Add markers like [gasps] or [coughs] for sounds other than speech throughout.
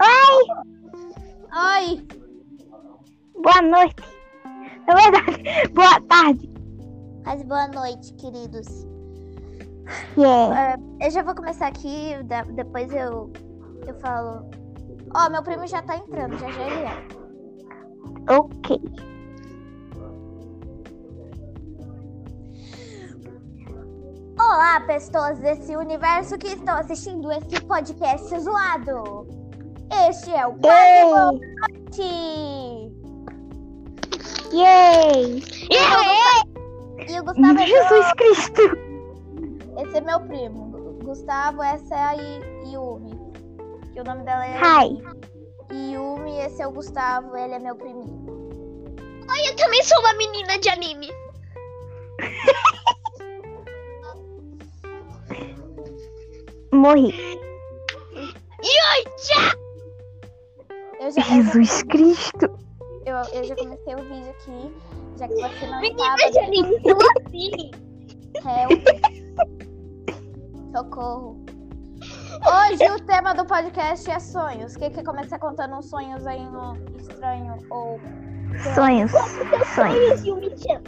Oi! Oi! Boa noite. Na verdade, [laughs] boa tarde. Mas boa noite, queridos. Yeah. É, eu já vou começar aqui, depois eu, eu falo. Ó, meu primo já tá entrando, já já ele é. Ok. Olá, pessoas desse universo que estão assistindo esse podcast zoado. Este é o Yay! Boa Noite. Yay! E o Gustavo é Jesus Cristo! meu, esse é meu primo. Gu- Gustavo, essa é a Yumi. Que o nome dela é Hi. Yumi, esse é o Gustavo, ele é meu priminho. Eu também sou uma menina de anime. [laughs] Morri. Eu já, eu, já, Jesus Cristo! eu, eu já comecei o vídeo aqui, já que você não Menina sabe. como assim? Help. Socorro. Hoje o tema do podcast é sonhos. O que que começa contando uns sonhos aí no estranho ou Sonhos. Sonhos. Yumi-chan.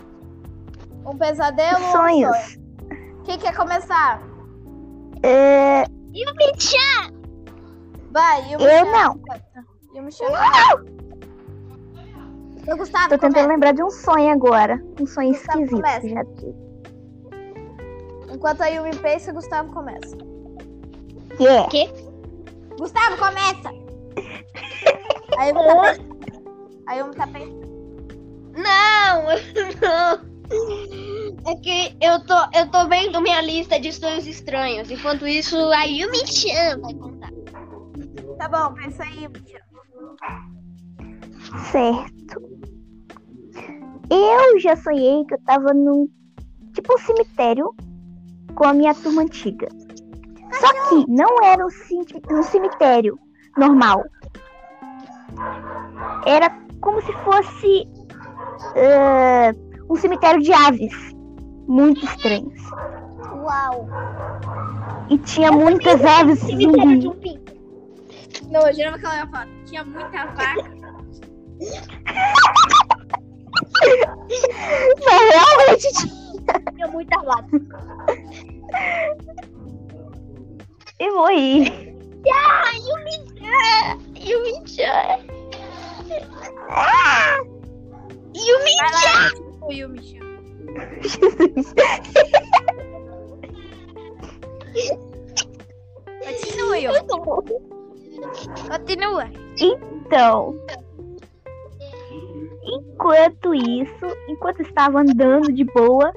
um pesadelo ou um Sonhos. sonho? O que quer começar? É, Yumi-chan! Vai, Yumi eu chama. não. Yumi chama. Ô, Gustavo, Tô tentando começa. lembrar de um sonho agora. Um sonho Gustavo, esquisito. começa. já. Enquanto a Yumi pensa, Gustavo começa. Yeah. Gustavo, começa! A Yumi tá pensando. A Yumi tá pensando. Não, [laughs] não. É que eu tô, eu tô vendo minha lista de sonhos estranhos. Enquanto isso, a Yumi-chan vai contar. Tá bom, pensa aí, Yumi. Certo. Eu já sonhei que eu tava num tipo um cemitério com a minha turma antiga. Só que não era um, um cemitério normal. Era como se fosse eh, um cemitério de aves. Muito estranhos. Uau! E tinha muitas aves zumbi. um. Não, eu jurava que ela ia falar. Tinha muita vaca. [laughs] Mas realmente tinha. Tinha muita vaca. E morri. Ah, Yumi-chan! Yumi-chan! Ah! Yumi-chan! Vai lá, o Yumi chama. Jesus. Continua. Continua. Então, enquanto isso, enquanto estava andando de boa,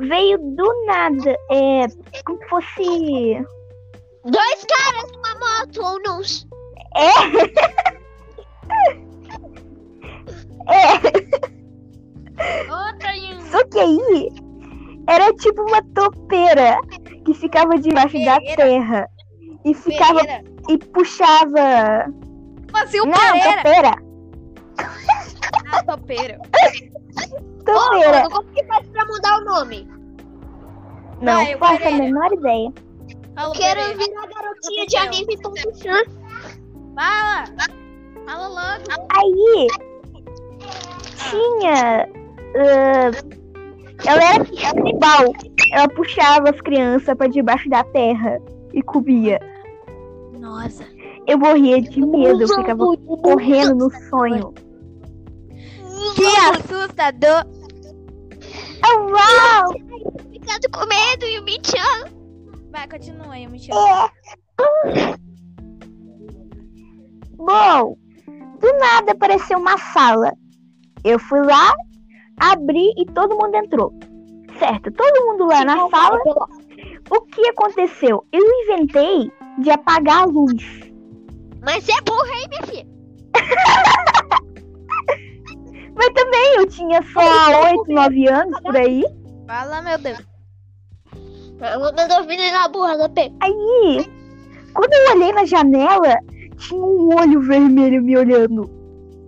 veio do nada, é, como se fosse, Dois caras numa moto ou não? é, Outra [laughs] Aí era tipo uma topeira que ficava debaixo da terra e ficava Pereira. e puxava, assim, o não, Pereira? topeira, Ah, topeiro. Ô, topeira, mano, como que faz pra mudar o nome? não Vai, o faço a Pereira. menor ideia. Quero Pereira. virar garotinha de anime ponto chan. Fala. Fala logo. Aí tinha. ah, ela era canibal. Ela puxava as crianças pra debaixo da terra e comia. Nossa. Eu morria de medo, eu ficava correndo no sonho. Que assustador. Ah, uau! Ficando com medo, Yumi-chan. Vai, continua, Yumi chama. É. Bom, do nada apareceu uma sala. Eu fui lá, abri e todo mundo entrou. Certo, todo mundo lá na sala. O que aconteceu? Eu inventei de apagar a luz. Mas é burra, hein, minha filha? [laughs] Mas também eu tinha só 8, 9 anos por aí. Fala, meu Deus. Eu não ouvindo na burra da P. Aí, quando eu olhei na janela, tinha um olho vermelho me olhando.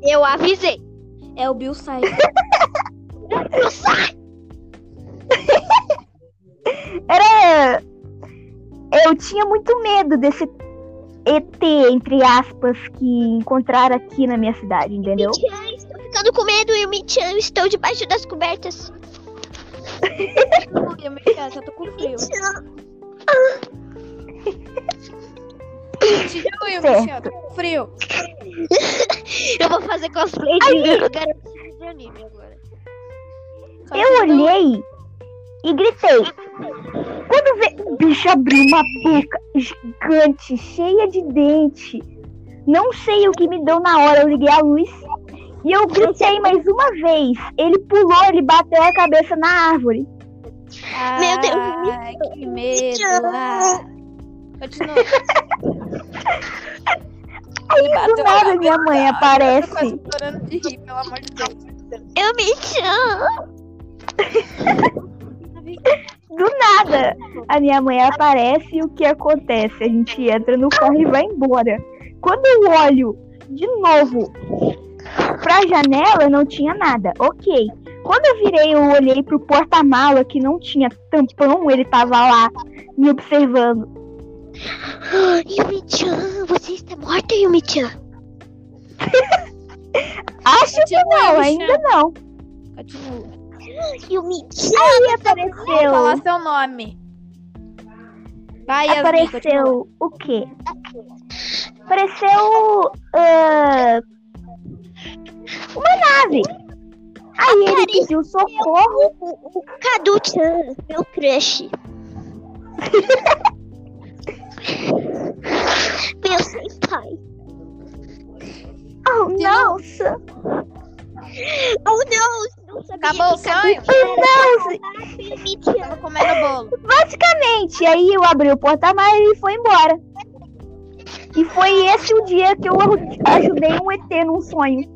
Eu avisei. É o Bill Sai. [laughs] Era. Eu eu tinha muito medo desse ET, entre aspas, que encontraram aqui na minha cidade, entendeu? Michan, estou ficando com medo e o Michan, estou debaixo das cobertas. Eu me já tô com frio. Tio, Certo. tô com frio. [laughs] Eu vou fazer cosplay de garotinho de anime agora. Eu olhei e gritei. Quando vê, o bicho abriu uma boca gigante, cheia de dente. Não sei o que me deu na hora, eu liguei a luz e eu gritei [laughs] mais uma vez. Ele pulou, ele bateu a cabeça na árvore. Meu Deus, Ai, que medo. Ah. Continua. [laughs] Aí do nada minha mãe aparece. Eu tô quase [laughs] Do nada, a minha mãe aparece e o que acontece? A gente entra no carro e vai embora. Quando eu olho de novo pra janela, não tinha nada. Ok. Quando eu virei, eu olhei pro porta-mala que não tinha tampão, ele tava lá me observando. [gasps] Yumi-chan, você está morta, Yumi-chan. [laughs] Acho que não, ainda não. Continua. Yumi-chan. Aí Vou falar apareceu. seu nome. Vai, Yasmin. Apareceu o quê? Apareceu. ah, uma nave. Aí ele pediu socorro. O, o Cadu-chan, meu crush. [laughs] meu senpai. Oh, nossa! Oh, não. Não sabia Acabou o sonho? Nossa! Yumi-chan. Tava comendo bolo. Basicamente, aí eu abri o porta-malas e foi embora. E foi esse o dia que eu aj- ajudei um ET num sonho.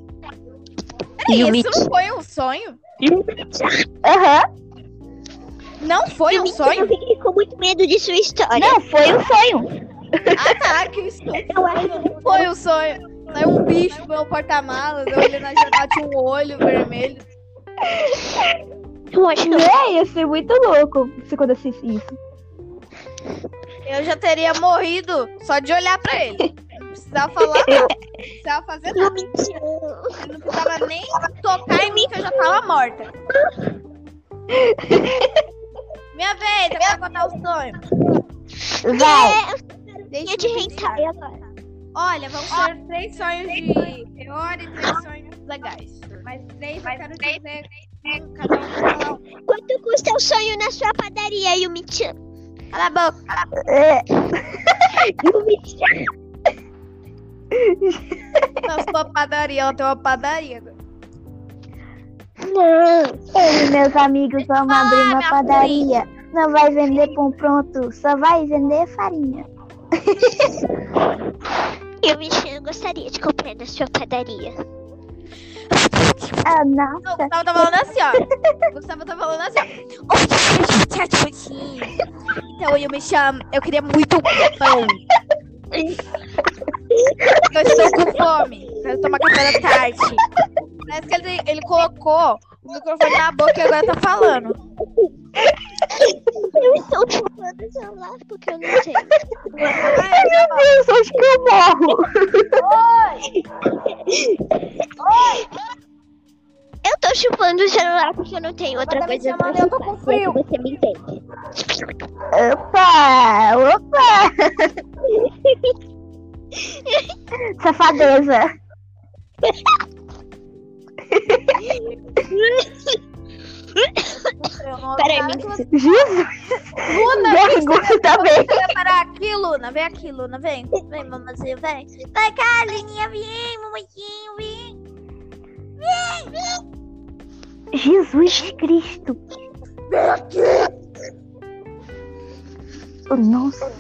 Peraí, isso não foi um sonho? Aham. Não foi um sonho? eu fiquei com muito medo de sua história. Não, foi um sonho. Ah, tá, que isso não foi um sonho. Saiu um bicho pelo porta-malas, eu olhei na janela, tinha um olho vermelho. Eu que É, ia ser muito louco se acontecesse isso. Eu já teria morrido só de olhar pra ele. Não precisava falar nada. Não precisava fazer nada. Ele não precisava nem tocar em mim que eu já tava morta. Minha vez, eu quero contar o sonho. Vai. Deixa de eu hentai agora. Olha, vão ser três sonhos de terror e três sonhos legais. Mas três eu quero dizer um, cada um um. Quanto custa o sonho na sua padaria, Yumi-chan? Cala a boca. É, [laughs] Yumi-chan. Na sua padaria, ela tem uma padaria. Não. eu e meus amigos vamos Ah, abrir uma padaria. Não vai vender pão pronto, só vai vender farinha. [laughs] Eu gostaria de comprar na sua padaria. Ah, Não, o. Gustavo tá falando assim, ó. O Gustavo tá falando assim, ó. Oi, tchau, Então eu me chamo. Eu queria muito pão. Eu estou com fome. Quero tomar café da tarde. Parece que ele, ele colocou o microfone na boca e agora tá falando. Eu estou chupando o celular porque eu não sei. Ai, Meu Deus, acho que eu morro. Eu tô chupando o celular porque eu não tenho outra coisa pra chamando, eu tô chupar. com frio. Você me entende. Opa, opa. [laughs] Safadeza. [laughs] Peraí, me- que você- Jesus, Luna, vergonha também. Parar aqui, Luna. Vem aqui, Luna. Vem. Vem, mamazinha, vem. Vai cá, Lininha. Vem, mamazinho, vem. Jesus Cristo. Oh, nossa.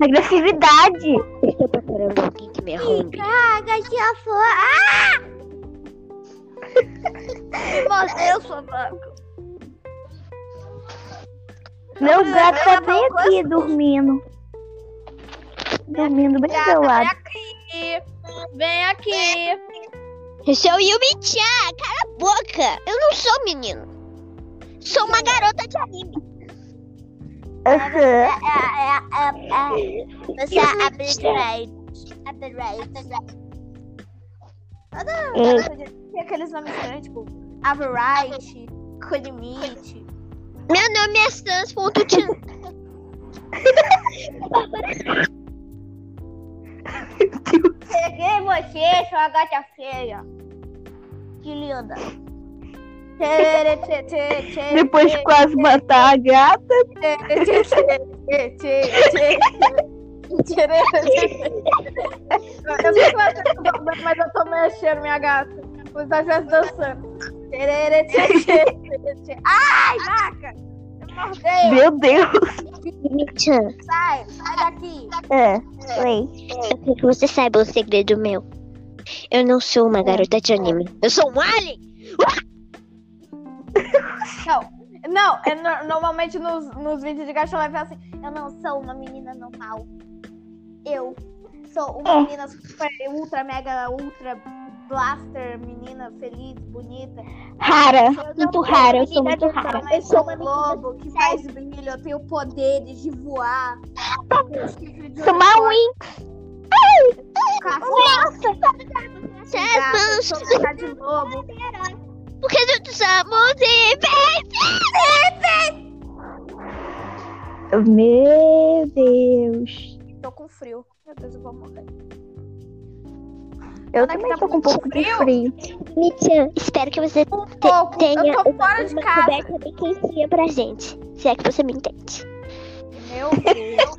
Agressividade. Eu estou procurando alguém que me arrume. Caga, já foi. Ah! Me mordeu, sua vaca. Meu gato tá bem aqui dormindo. Dormindo bem do seu lado. Vem aqui. Vem aqui. Eu sou Yumi-chan, cala a boca. Eu não sou menino. Sou uma garota de anime. Aham. É, é, é, é. Você é Aberrante. É. Tem aqueles nomes estranhos, tipo Averite, Colimite. Meu nome é Sans.tchan. Peguei você, sua gata feia. Que linda. Depois quase matar a gata. Tirei, Eu sei que vai ser mas eu tô mexendo, minha gata. Os vezes dançando. Tê. Ai, vaca! Mordeu! Meu Deus. Sai, sai daqui. É. Oi. eu quero que você saiba o segredo meu. Eu não sou uma garota de anime. Eu sou um alien! Não, não é, no- normalmente nos, nos vídeos de gacha live é assim. Eu não sou uma menina normal. Eu sou uma É. menina super, ultra, mega, ultra blaster, menina feliz, bonita. Rara. Eu não Muito rara, eu sou muito rara. Eu sou um lobo que faz brilho, eu tenho poderes de voar. de Sou uma unicórnio, Win. caçar, Você gato, é eu manso. sou cara de lobo. Porque eu somos Meu Deus. Tô com frio. Meu Deus, eu vou morrer. Eu que também tá tô com um pouco de frio? frio. Michan, espero que você te- Pouco. tenha Eu tô uma, fora de uma casa. coberta bem quentinha pra gente. Se é que você me entende. Meu Deus.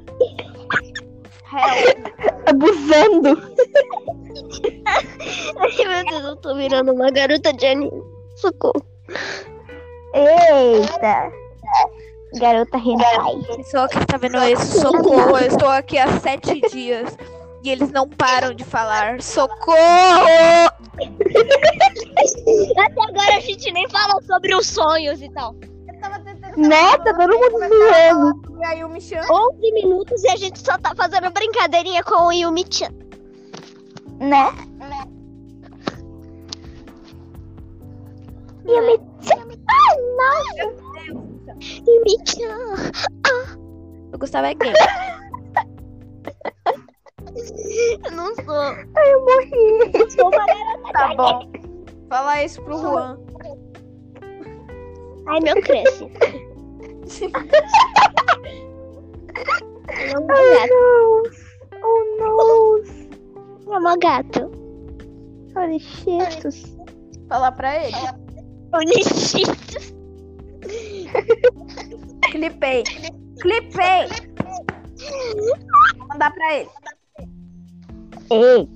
Abusando. Ai, meu Deus, eu tô virando uma garota de anime. Socorro. Eita. Garota hentai. Pessoa que está vendo isso, socorro. Eu estou aqui há sete [laughs] dias e eles não param de falar. Socorro! Até agora a gente nem falou sobre os sonhos e tal. Eu tava tentando Né? Tá todo mundo zoando. E aí o Michan. 11 minutos e a gente só tá fazendo brincadeirinha com o Yumi-chan. Né? Yumi. Ai, não. Yumi-chan. O Gustavo é gay. Eu não sou. Ai, eu morri. Eu sou uma garota. [laughs] Tá bom. Fala isso pro Juan. Ai, meu cresce. É um Ai, gato. não. Oh, não. É um gato. Olha, cheetos. Falar pra ele. Onixito. [laughs] Clipei. Clipei. Vou mandar pra ele. Ei.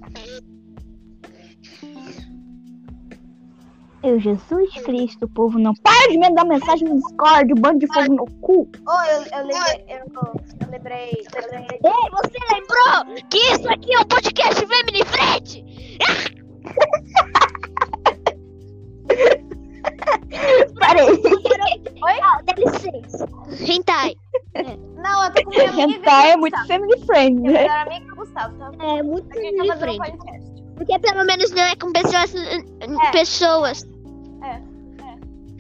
Eu, Jesus Cristo, o povo não para de mandar mensagem no Discord, bando de fogo no cu. Oh, eu, eu lembrei. Eu, eu lembrei. Eu lembrei. Ei, você lembrou que isso aqui é um podcast Family Friend? Parei. Oi? Ah, dá licença. Hentai. Não, eu tô com minha amiga. Hentai é muito family friend, Minha né? melhor amiga é o Gustavo, tá? É muito family um friend. podcast. Porque pelo menos não é com pessoas. É. Pessoas.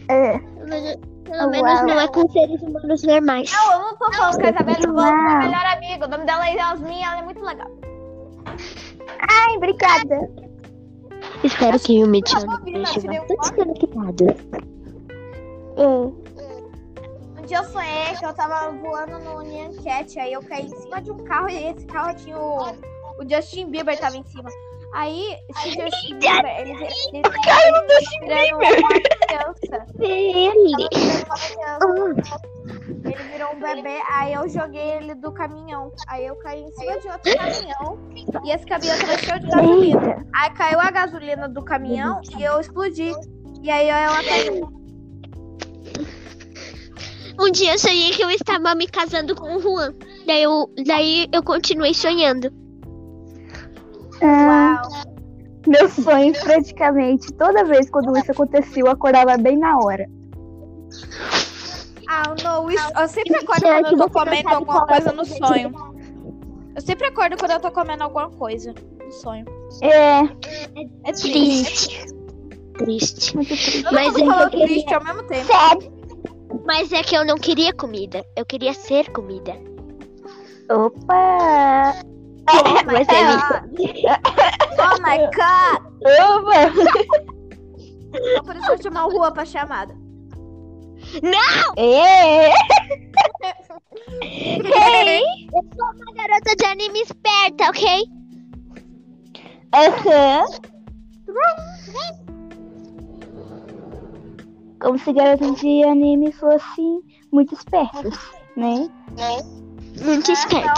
É. Pelo menos, pelo Uau. menos não é com seres humanos normais. Não, eu não tô falando com a Isabela, eu tô falando com a Não. minha melhor amiga. O nome dela é Yasmin, ela é muito legal. Ai, obrigada. Espero que o Eu não esteja eu tirei um dia eu sonhei que eu tava voando no Nyan Cat, aí eu caí em cima de um carro e esse carro tinha o, o Justin Bieber tava em cima. Aí, esse Justin Bieber, ele, ele, Caiu no Justin uma criança. Ele. Ele virou um bebê, aí eu joguei ele do caminhão. Aí eu caí em cima de outro caminhão e esse caminhão tava cheio de gasolina. Aí caiu a gasolina do caminhão e eu explodi. E aí ela caiu. Um dia eu sonhei que eu estava me casando com o Juan. Daí eu, daí eu continuei sonhando. Ah, Uau. meu sonho, praticamente, toda vez quando isso acontecia, eu acordava bem na hora. Ah, não, isso, eu sempre acordo quando eu tô comendo alguma é coisa no sonho. Eu sempre acordo quando eu tô comendo alguma coisa no sonho. É, É triste. Triste. Triste. muito triste. Eu Mas não tô falando triste ao mesmo tempo. Sad. Mas é que eu não queria comida. Eu queria ser comida. Opa! Oh Vai ser god! Oh my god! Opa! Por isso eu vou chamar o Rua pra chamada. É. Hey! [laughs] Eu sou uma garota de anime esperta, ok? Aham. Como se garotos de anime fossem muito espertos, né? Muito esperta.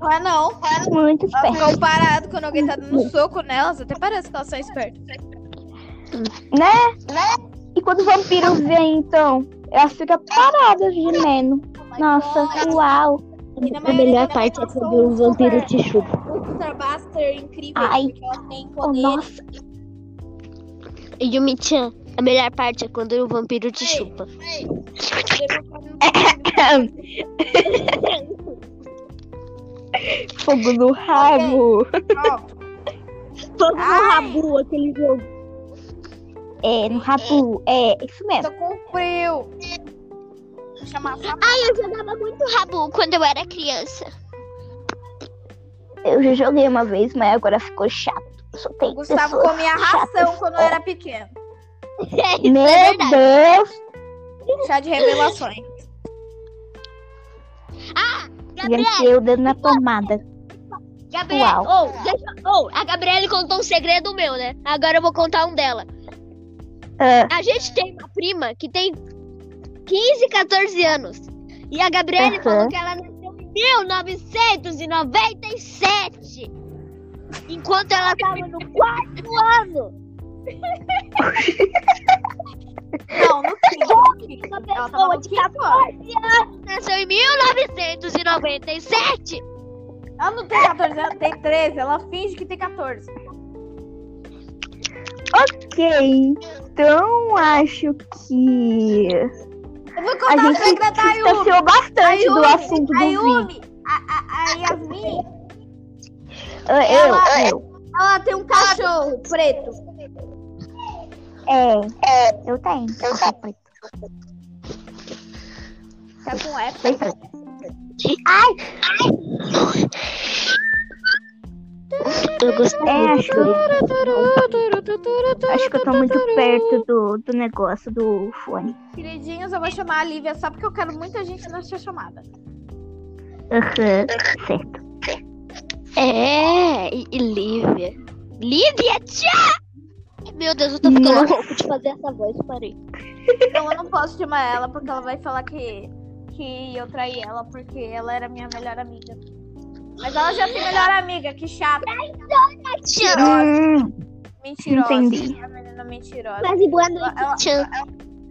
Não é não. Muito Elas espertos. ficam paradas quando alguém tá dando soco nelas. Até parece que elas são espertas. Né? E quando o vampiro vem, então, elas ficam paradas gemendo. Nossa, uau. A melhor parte é quando o vampiro te chupa. Ultra incrível. Ai. Porque elas têm Oh, poderes. nossa. E Yumi-chan, a melhor parte é quando o vampiro te chupa. [laughs] Fogo no rabo. Pronto. Fogo no Ai. rabu, aquele jogo. É, no rabo. É, isso mesmo. Tô com frio. Ai, eu jogava muito rabu quando eu era criança. Eu já joguei uma vez, mas agora ficou chato. Só tem Gustavo comia chatas. ração quando eu era pequeno. [laughs] É, isso Meu é. Deus. Chá de revelações. Gabriel, Enfiei o dedo na tomada. Gabriel, Uau. oh, deixa, oh, a Gabriele contou um segredo meu, né? Agora eu vou contar um dela. Ah, A gente tem uma prima que tem 15, 14 anos. E a Gabriele Aham. falou que ela nasceu em 1997. Enquanto ela tava no quarto ano. Não, no quinto. Uma Ela tava pessoa de quinto ano. 14 anos nasceu em 1997. Ela não tem 14 anos, tem 13. Ela finge que tem 14. ok. Então acho que Eu vou a contar o gente Yumi. distanciou A bastante do Yumi, assunto a do vídeo. Yumi, a, a, a Yasmin, Ah, ela- eu, eu. ela tem um cachorro preto. É, eu tenho. Eu tenho. Tá com F. Preto. Ai, Eu gostei. é, acho, acho que eu tô muito perto do, do negócio do fone. Queridinhos, eu vou chamar a Lívia só porque eu quero muita gente nessa chamada. Aham, certo. É, e, Lívia. Lívia, tchá! Meu Deus, eu tô ficando Nossa. louco de fazer essa voz, parei. Então eu não posso chamar ela porque ela vai falar que, que eu traí ela porque ela era minha melhor amiga. Mas ela já tem melhor amiga, que chata. Tchá! Hum, Mentirosa. Entendi. A menina mentirosa. Quase boa Ela- noite, tchã.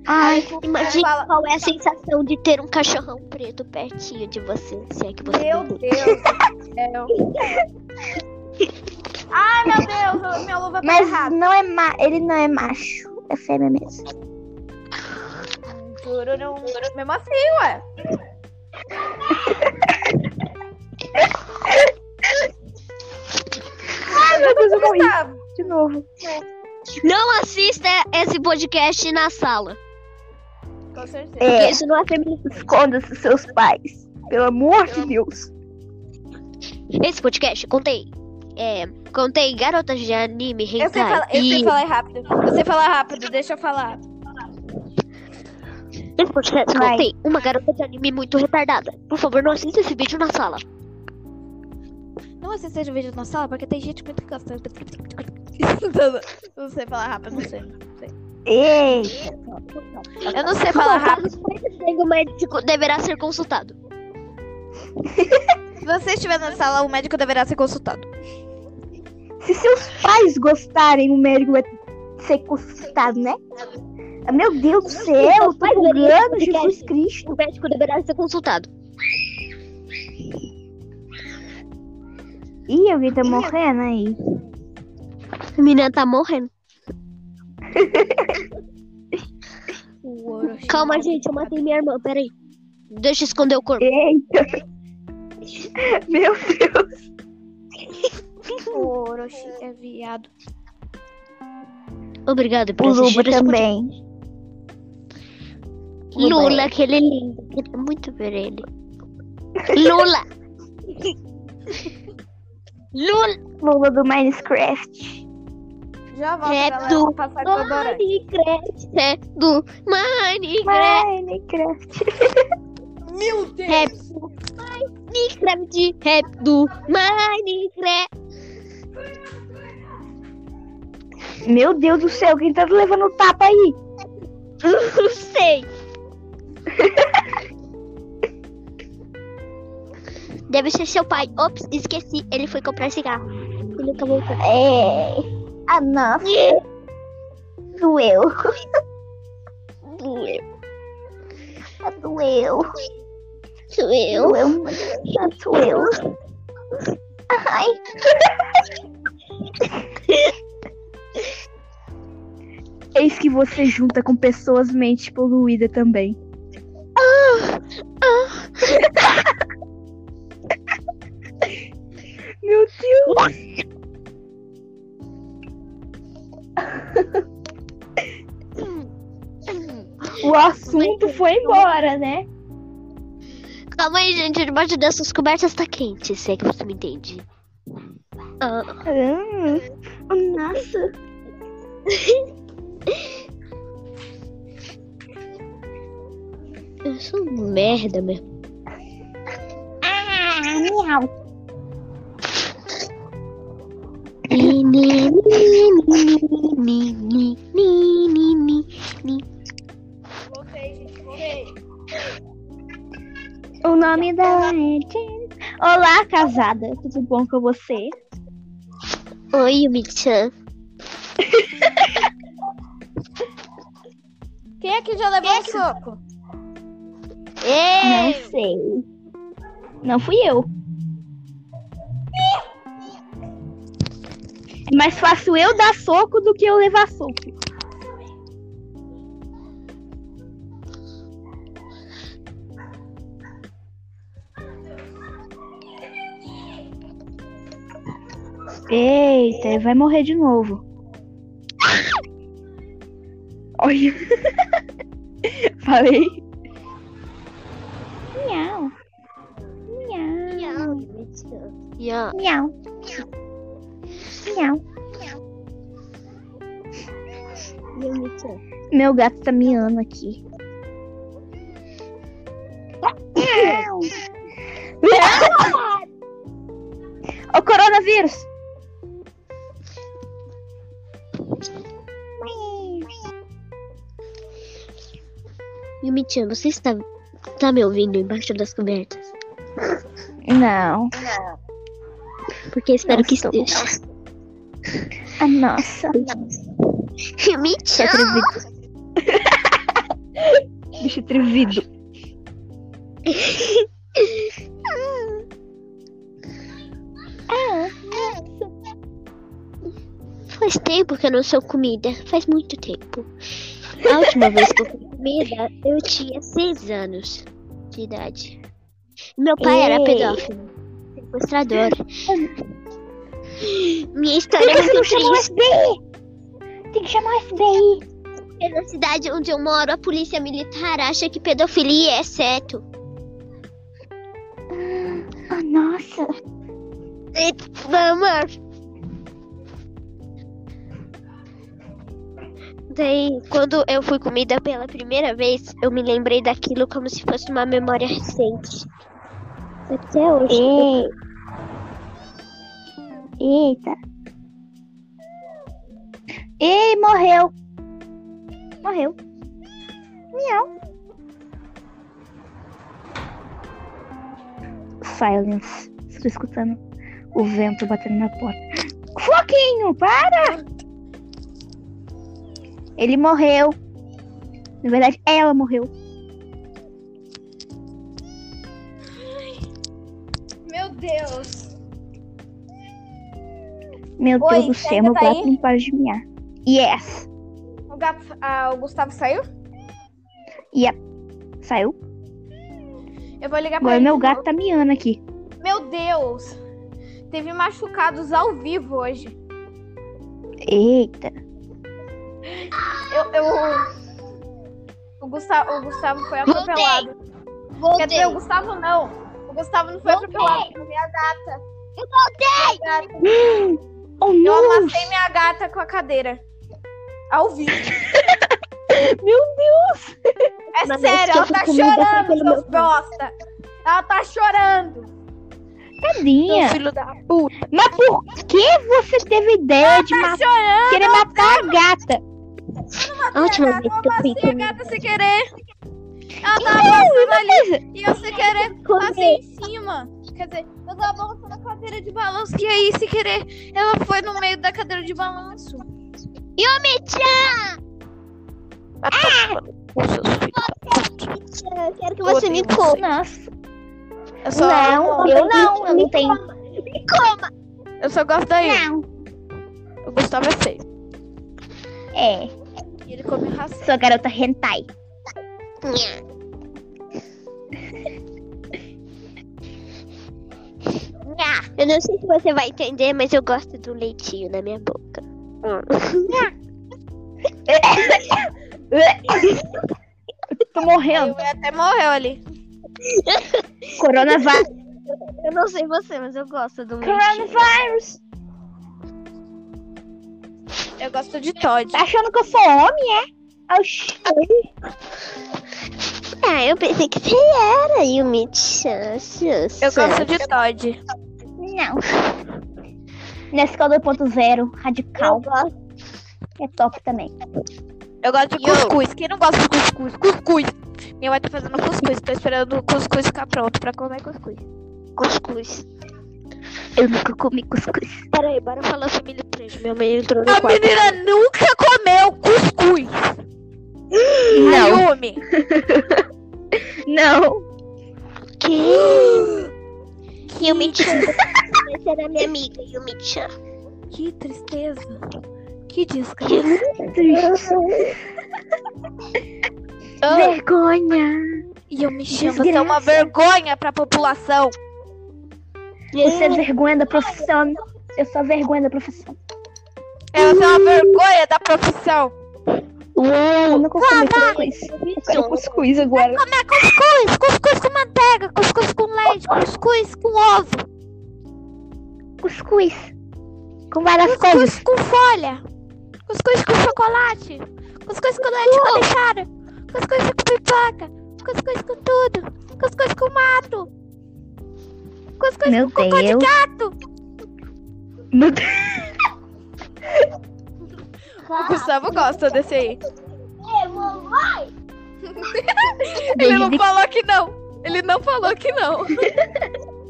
ai, Imagine Fala- qual é a sensação de ter um cachorrão preto pertinho de você, se é que você Meu Deus do céu. [laughs] Ai, meu Deus, eu- minha luva tá mas errada. não é ma ele não é macho, é fêmea mesmo. Tururum. Mesmo assim, ué. Ai, meu Deus, eu morri de novo. Não assista esse podcast na sala. Com certeza. Porque É, isso não é feminino. esconda-se dos seus pais. Pelo amor de Deus. Esse podcast, contei. É, contei garotas de anime, Eu sei, hentai falar, eu sei e... falar rápido. Eu sei falar rápido, deixa eu falar. Esse podcast, Vai. contei uma garota de anime muito retardada. Por favor, não assista esse vídeo na sala. Não assista o vídeo na sala, porque tem gente muito gosta. Não sei falar rápido, não sei. não sei. Ei, Eu não sei falar rápido. O médico deverá ser consultado. Se [laughs] você estiver na sala, o médico deverá ser consultado. Se seus pais gostarem, o médico vai ser consultado, né? Ah, Meu Deus do céu, eu tô pulando, Jesus esse Cristo. O médico deverá ser consultado. Ih, alguém tá morrendo aí. A menina tá morrendo. Calma, gente, eu matei minha irmã, peraí. Deixa eu esconder o corpo. Eita. Meu Deus. O Orochi é viado. Obrigado por O assistir Luba também. Lula, aquele lindo. Queria muito ver ele. Lula! Lula! Lula do Minecraft. Já volto, É galera. do passar. Minecraft. É do Minecraft. Minecraft. Meu Deus! Rap do Minecraft. Rap do Minecraft. Meu Deus do céu, quem tá levando tapa aí? Não sei. Deve ser seu pai. Ops, esqueci. Ele foi comprar cigarro. Ele nunca voltou. É. Ah, nossa. Doeu. Doeu. Doeu. Doeu. Doeu Doeu. Ai. [laughs] Eis que você junta com pessoas mente poluída também. [laughs] Meu Deus. O assunto foi embora, né? Calma aí, gente. Debaixo dessas cobertas tá quente, se é que você me entende. Oh. Nossa! Eu sou um merda mesmo. Ah, miau! Ni ni ni ni ni ni ni ni ni ni O nome da gente? Olá, casada. Tudo bom com você? Oi, Yumi-chan. Quem aqui já levou um soco? Ei! Não sei. Não fui eu. É mais fácil eu dar soco do que eu levar soco. Eita, vai morrer de novo. Olha. [laughs] Falei. Miau. Miau. Miau. Miau. Yumi-chan. Meu gato tá miando aqui. Miau. Ô [laughs] coronavírus! Yumi-chan, você está, tá me ouvindo embaixo das cobertas? Não. Porque espero Não que estou. esteja. A nossa. [laughs] Yumi-chan! atrevido. [laughs] Bicho atrevido. Ah, Faz tempo que eu não sou comida. Faz muito tempo. A última vez que eu fui [laughs] comida, eu tinha seis anos de idade. Meu pai era Ei. pedófilo. Sequestrador. Minha Por história que é você não muito chamou o triste. FBI? Tem que chamar o FBI. Porque na cidade onde eu moro, a polícia militar acha que pedofilia é certo. Ah, nossa. Vamos. Daí, quando eu fui comida pela primeira vez, eu me lembrei daquilo como se fosse uma memória recente. Até hoje. Ei. Eita. Ei, morreu. Morreu. Miau. Silence. Estou escutando o vento batendo na porta. Floquinho, para! Ele morreu. Na verdade, ela morreu. Meu Deus. Meu Oi, Deus do céu, meu tá gato aí? não para de miar. Yes. O, gato, ah, o Gustavo saiu? Yep. Saiu. Eu vou ligar pra Agora meu gato novo. tá miando aqui. Meu Deus. Teve machucados ao vivo hoje. Eita. Eu, eu, O Gustavo, o Gustavo foi atropelado. Quer Voltei. dizer, o Gustavo não. O Gustavo não foi Voltei. atropelado. Foi minha gata. Eu voltei. Minha gata. [gasps] Oh, Eu amassei minha gata com a cadeira. Ao vivo. [laughs] Meu Deus! É Mas sério, ela tá chorando, seus meu bosta. Ela tá chorando. Tadinha! filho da puta. Mas por que você teve ideia de Tá matar, chorando. querer matar a gata? A última vez eu que eu fui a comer. gata sem querer. Ela tava balançando ali e eu sem querer passei em cima. Quer dizer, eu tava balançando a cadeira de balanço e aí, sem querer, ela foi no meio da cadeira de balanço. Yumi-chan! Seus filhos. Eu quero que você me coma. Eu só, Não, eu não, eu não tenho. Me coma. eu só gosto daí. Não. O Gustavo é feio. É, E ele come ração. sou garota hentai. Nha. Nha. Eu não sei se você vai entender, mas eu gosto do leitinho na minha boca. Tô morrendo. Ele até morreu ali. Coronavírus. Eu não sei você, mas eu gosto do leitinho. Coronavírus. Eu gosto de Todd. Tá achando que eu sou homem, é? Oxi. Ah, eu pensei que você era Yumi-chan. Eu gosto de Todd. Não. Nescau 2.0, radical. É top também. Eu gosto de cuscuz. Quem não gosta de cuscuz? Cuscuz. Minha mãe tá fazendo cuscuz. Tô esperando o cuscuz ficar pronto pra comer cuscuz. Cuscuz. Eu nunca comi cuscuz. Peraí, bora falar família 3. Minha mãe entrou no A quarto. menina nunca comeu cuscuz. Não. Ayumi. [laughs] Não. Que? [gasps] Yumi-chan. Essa era minha amiga, Yumi-chan. Que tristeza. Que desgraça. Oh, [laughs] Vergonha. e eu me chamo. Você é uma vergonha pra população. Você é vergonha da profissão. Eu sou a vergonha da profissão. É, você é uma vergonha da profissão. Eu nunca comi cuscuz. Eu quero cuscuz agora. Comer cuscuz. Cuscuz com manteiga. Cuscuz com leite. Cuscuz com ovo. Cuscuz. Com várias coisas. Cuscuz com folha. Cuscuz com chocolate. Cuscuz com leite condensado. Cuscuz com pipoca. Cuscuz com tudo. Cuscuz com mato. Cuscuz Meu com cocô de gato. Meu Deus. O Gustavo gosta desse aí. [laughs] Ele não falou que não. Ele não falou que não.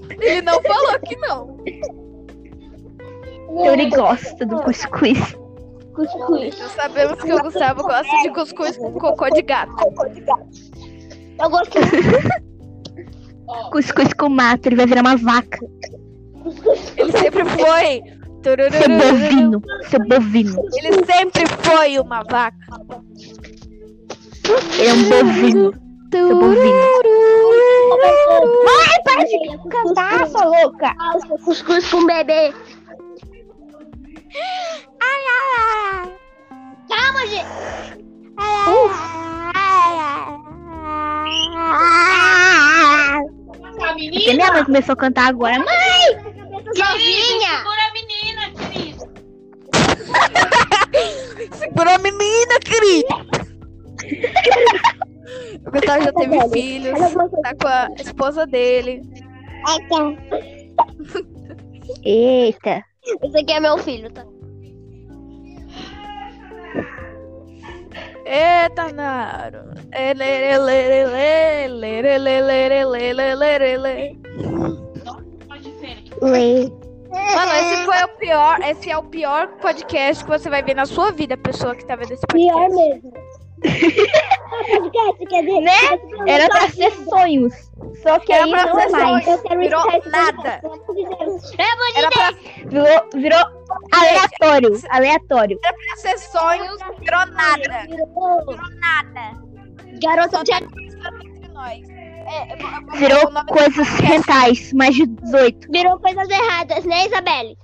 Ele não falou que não. Ele gosta do cuscuz. Cuscuz. Nós sabemos que o Gustavo gosta de cuscuz com cocô de gato. Eu gosto [laughs] Cuscuz com mato. Ele vai virar uma vaca. Ele sempre foi. Seu bovino. Seu bovino. Ele sempre foi uma vaca. Ele é um bovino. Seu bovino. Mãe, para de cantar, sua louca. cuscuz com bebê. Ai, ai, ai. Calma, gente. Porque minha mãe começou a cantar agora. Mãe, Sozinha. Segura a menina, querida. O Gustavo já teve filhos. Tá com a esposa dele. Eita. Esse aqui é meu filho, tá? Eita, Naro. Ele, ele, ele, ele, ele, ele, ele, ele, ele, ele. Lê. Mano, esse foi o pior. Esse é o pior podcast que você vai ver na sua vida, pessoa que tá vendo esse podcast. mesmo. Podcast, quer dizer, Né? Era pra ser sonhos. Só que Era aí pra não é ser mais. sonhos. Virou nada. É Era pra, Virou, virou aleatório. Aleatório. era pra ser sonho, virou nada. Virou Nada. garota Só de tá entre nós. É, eu vou- eu vou- Virou o coisas rentais. Mais de 18. Virou coisas erradas, né, Isabelle?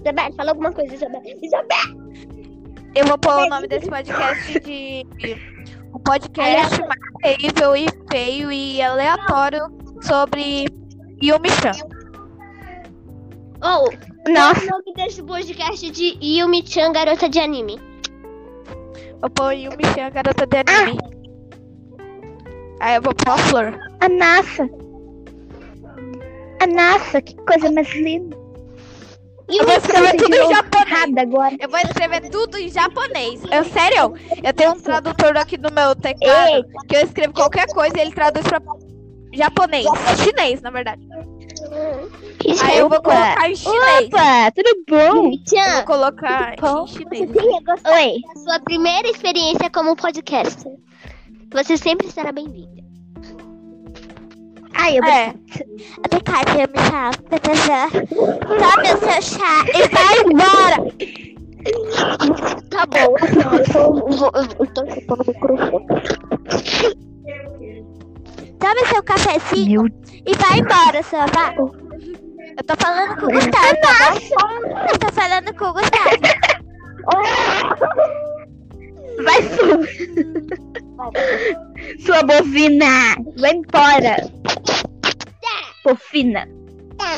Isabelle, fala alguma coisa, Isabelle. Isabelle! Eu vou pôr o nome desse podcast de Um podcast mais terrível e feio e aleatório sobre Yumi-chan. Ou, Nossa. o nome desse podcast de Yumi-chan, garota de anime. Eu pôr Yumi-chan, garota de anime. Aí eu vou pôr a flor. A NASA. A NASA, que coisa mais linda. Eu vou escrever tudo em japonês. Agora. Eu vou escrever tudo em japonês. Eu, sério, eu tenho um tradutor aqui no meu teclado Ei. que eu escrevo qualquer coisa e ele traduz pra japonês. Chinês, na verdade. Aí eu vou colocar em chinês. Opa, tudo bom? Eu vou colocar em chinês. você teria gostado Oi. da sua primeira experiência como podcaster. Você sempre será bem-vinda. Ai, eu É. Obrigada, Yumi-chan. Tome o seu chá e vai embora. Tá bom. Eu tô chupando o microfone. Tome seu cafezinho Meu e vai embora, seu vá. Eu tô falando com o Gustavo, tá bom? Eu tô falando com o Gustavo. Vai su... Sua bovina. Vai embora. Pofina.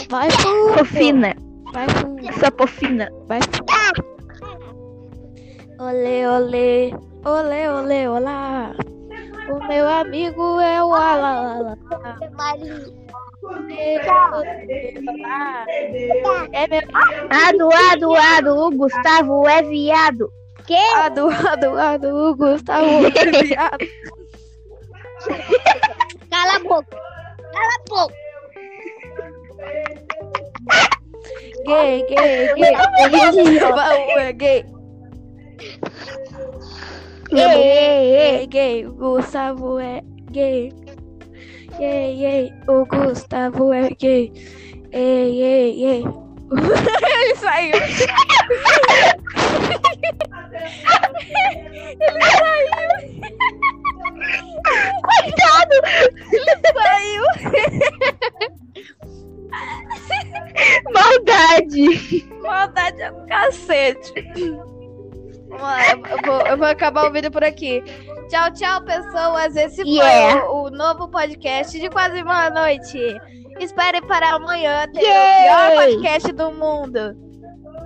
Vai fundo, Pofina. vai fundo, Sua pofina. vai fundo. Olê, olê, olê, olê, olá. O meu amigo é o Ala. Olê, olê, olá. É meu Ado, ado, ado. O Gustavo é viado. Que? ado, ado, ado, o Gustavo é viado. [laughs] [laughs] Cala a boca. Cala a boca. Gay, gay, gay. Gay. Ei, ei, ei. Gay, gay, o Gustavo é gay. Ei, ei, o Gustavo é gay. Ei, ei, ei. Ele saiu. [laughs] Ele saiu. Coitado. Saiu. Maldade. Maldade é um cacete. Vamos lá, eu vou, eu vou acabar o vídeo por aqui. Tchau, tchau, pessoas. Esse foi Yeah. o, o novo podcast de quase uma noite. Espere para amanhã ter Yay. o pior podcast do mundo.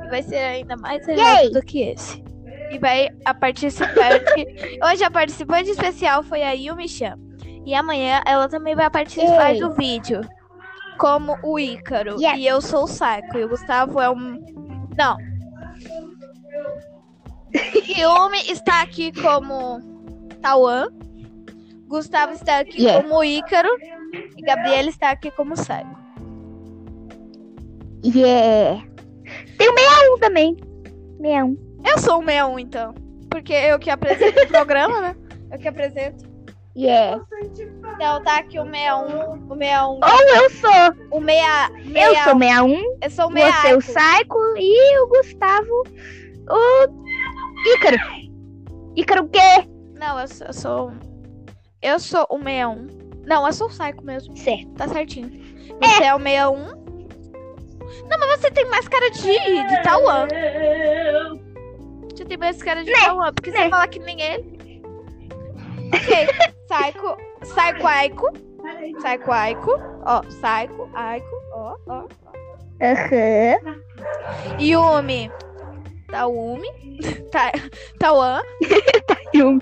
E vai ser ainda mais errado do que esse. E vai a participante. [laughs] Hoje a participante especial foi a Yumi-chan. E amanhã ela também vai participar Yay. do vídeo. Como o Ícaro. Yes. E eu sou o Psycho. E o Gustavo é um. Não. [laughs] Yumi está aqui como Tawan. Gustavo está aqui Yeah. como Ícaro. E Gabriela está aqui como Psycho. Yeah. Tem o 61 também. 61. Eu sou o 61, então. Porque eu que apresento o [laughs] programa, né? Eu que apresento. Yeah. Então tá aqui o 61. O 61. Ou eu sou. O 6. Eu sou 61. Eu sou o Você é o 6. Psycho e o Gustavo. O Ícaro. Ícaro o quê? Não, eu sou, eu sou. Eu sou o 61. Não, eu sou o Psycho mesmo. Certo. Tá certinho. Você é, o 61. Não, mas você tem mais cara de, de Tauan. Tem mais cara de Né, Tauan, porque você fala que nem ele. Ok. Psycho. Psycho Aiko. Psycho Aiko. Ó, Psycho Aiko. Ó, ó. Aham. Yumi. Taumi. Ta, Tawan. Yumi.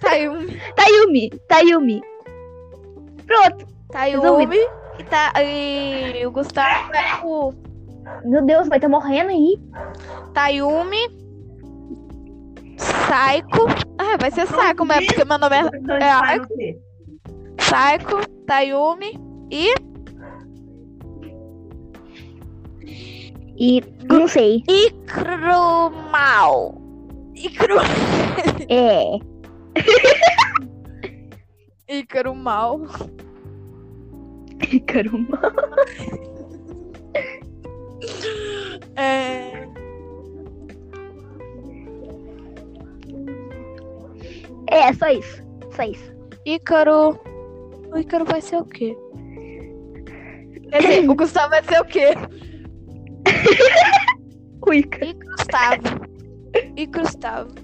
Tayumi. Tayumi. Tayumi. Pronto. Tayumi. E, tá, e o Gustavo é o Meu Deus, vai estar morrendo aí. Tayumi. Saiko. Ah, vai ser Saiko mesmo, porque meu nome é, é. Saiko, Tayumi e E não sei. Ikrumal. Ikru... É. [laughs] Ikrumal. Caramba. É... É, só isso. Só isso. Ícaro. O Ícaro vai ser o quê? Quer dizer, o Gustavo vai ser o quê? [laughs] O Ícaro. E Gustavo. E Gustavo.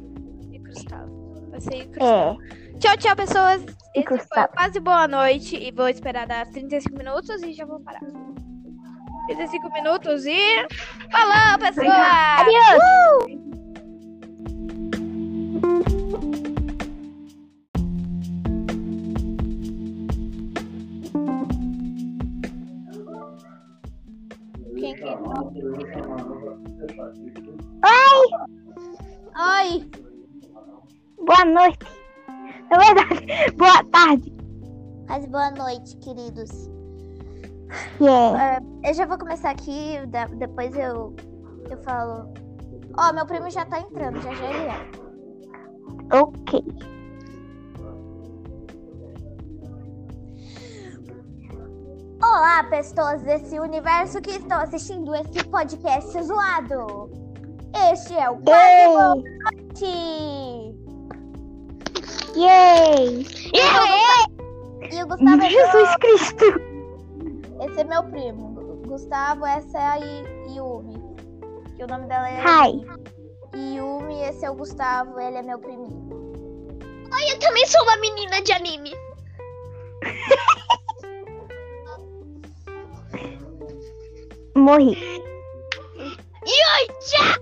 E Gustavo. Vai ser I Gustavo. É. Tchau, tchau, pessoas. Esse foi Gustavo. quase boa noite. E vou esperar dar 35 minutos e já vou parar. 35 minutos e. Falou, pessoal! Adeus! Quem que? Oi! Oi! Boa noite. Na verdade, [laughs] boa tarde. Mas boa noite, queridos. Yeah. Eu já vou começar aqui, depois eu, eu falo. Ó, meu primo já tá entrando, já já ele é. Ok. Olá, pessoas desse universo que estão assistindo esse podcast zoado. Este é o Quase Boa Yay! Noite. Yay! E o Gustavo é Jesus Cristo! Esse é meu primo. Gu- Gustavo, essa é a Yumi. Que o nome dela é Hi. Yumi, esse é o Gustavo, ele é meu priminho. Eu também sou uma menina de anime. [laughs] Morri. Eu já,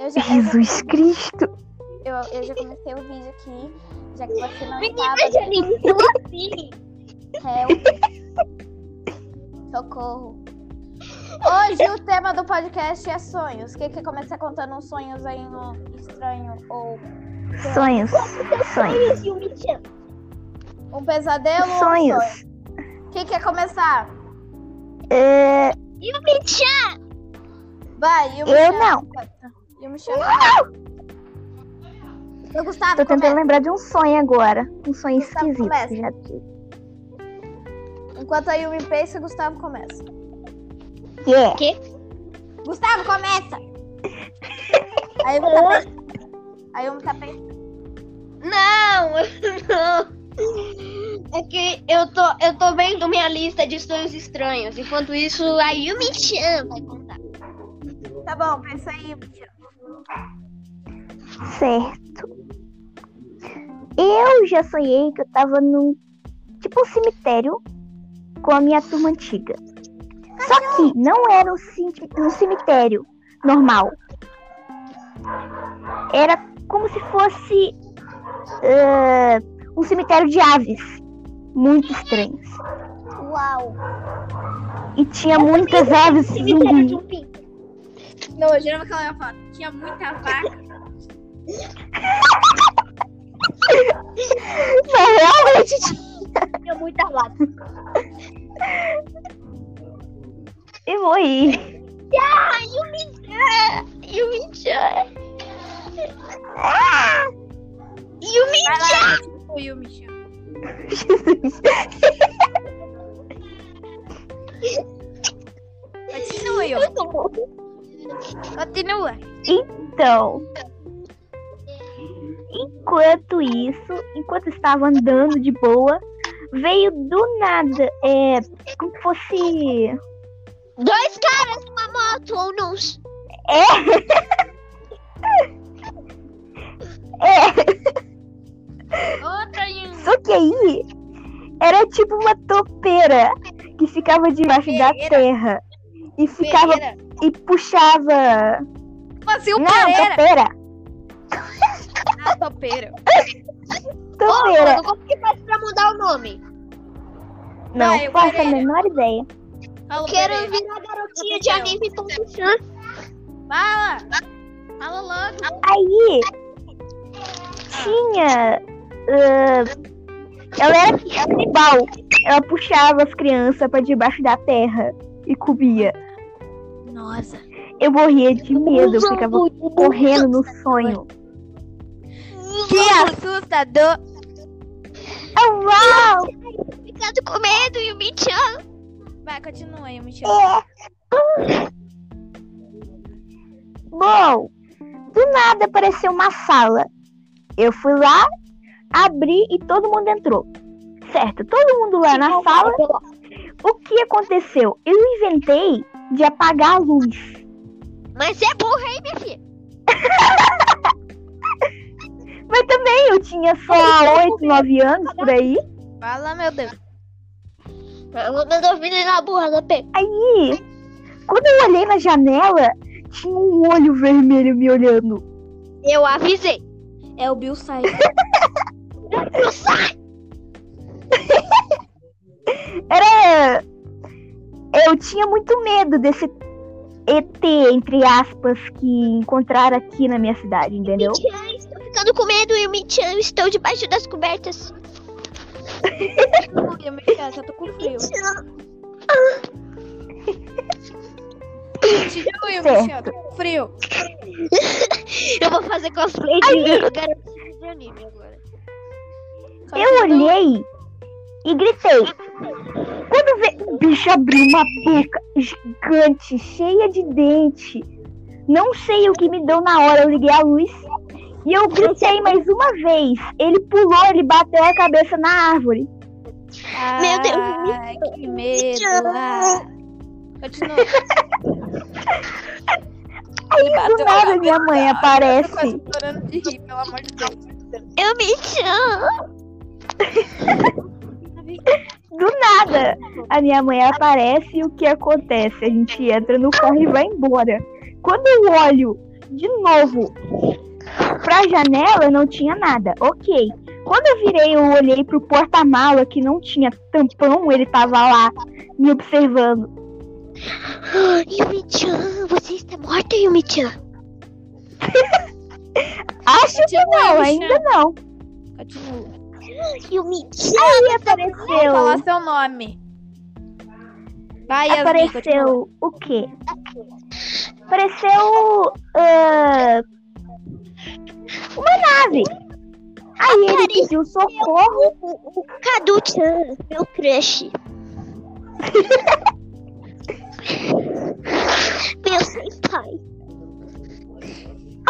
eu, já, Jesus Cristo! eu, eu já comecei o vídeo aqui, já que você não Menina estava. assim. Help. Socorro. Hoje o tema do podcast é sonhos. O que que começa contando uns sonhos aí no estranho ou Sonhos. Sonhos. E o Michan. um pesadelo ou um Sonhos. sonho? Quem quer começar? É, E o Michan. Vai, Yumi Eu chama. não. Yumi chama. Eu, Gustavo, tô tentando começa. lembrar de um sonho agora. Um sonho Gustavo, esquisito. começa. que já tive. Enquanto a Yumi pensa, Gustavo começa. Yeah. Gustavo, começa! A Yumi tá pensando. A Yumi tá pensando. Não, [laughs] não. É que eu tô, eu tô vendo minha lista de sonhos estranhos. Enquanto isso, a Yumi-chan vai contar. Tá bom, pensa aí, Yumi. Certo. Eu já sonhei que eu tava num tipo um cemitério com a minha turma antiga. Só que não era um, um cemitério normal. Era como se fosse eh, um cemitério de aves. Muito estranhos. Uau! E tinha muitas aves zumbi. um. Não, eu jurava que ela ia falar. Tinha muita vaca. Mas realmente tinha. Tinha muita. E morri. Ah, Yumi-chan. Yumi-chan. Ah! Yumi-chan. Vai lá, tipo, Yumi chama. Jesus. Continua, Yumi. Continua. Então, enquanto isso, enquanto estava andando de boa, veio do nada, é, como se fosse, Dois caras numa moto ou não? é, Outra Yumi. Só que aí era tipo uma topeira que ficava debaixo da Pereira. terra e ficava Pereira. e puxava, Como assim, não, Pereira? topeira, Ah, topeiro. [laughs] Ô, topeira, mano, como que faz pra mudar o nome? não Vai, o faço a menor ideia. Fala, Quero Pereira. virar garotinha de anime com Michan. Fala. Fala logo. Aí tinha. ah, ela era canibal. Ela puxava as crianças pra debaixo da terra e comia. Nossa. Eu morria de medo, eu ficava correndo no sonho. Que assustador. Ah, uau! Ficando com medo, Yumi-chan. Vai, continua, Yumi chama. É. Bom, do nada apareceu uma sala. Eu fui lá, abri e todo mundo entrou. Certo, todo mundo lá na sala. O que aconteceu? Eu inventei de apagar a luz. Mas é burra, hein, minha filha? [laughs] Mas também eu tinha só 8, 9 anos por aí. Fala, meu Deus. Eu não ouvindo na burra da P. Aí, quando eu olhei na janela, tinha um olho vermelho me olhando. Eu avisei. É o Bill Sai. [laughs] Era. Eu tinha muito medo desse ET, entre aspas, que encontraram aqui na minha cidade, entendeu? Michan, estou ficando com medo e o Michan, estou debaixo das cobertas. [laughs] Eu me já tô com frio. Continue. Michel, tô com frio. [laughs] Eu vou fazer cosplay de garotinha de anime agora. Eu olhei e gritei. Quando vê, o bicho abriu uma boca gigante, cheia de dente. Não sei o que me deu na hora, eu liguei a luz e eu gritei mais uma vez. Ele pulou, ele bateu a cabeça na árvore. Meu Deus, Ai, que medo. Ah. Continua. [laughs] Aí do a nada minha mãe Eu tô aparece. quase chorando de Do nada, a minha mãe aparece e o que acontece? A gente entra no carro e vai embora. Quando eu olho de novo pra janela, não tinha nada. Ok. Quando eu virei, eu olhei pro porta-mala que não tinha tampão, ele tava lá me observando. [gasps] Yumi-chan, você está morta, Yumi-chan? [laughs] Acho que não, ainda não. Continua. Yumi-chan. Aí Fala apareceu. seu nome. Vai, Yasmin. Apareceu o quê? Apareceu. ah, uma nave. Aí ele pediu socorro. O, o Cadu-chan, meu crush. [laughs] meu senpai.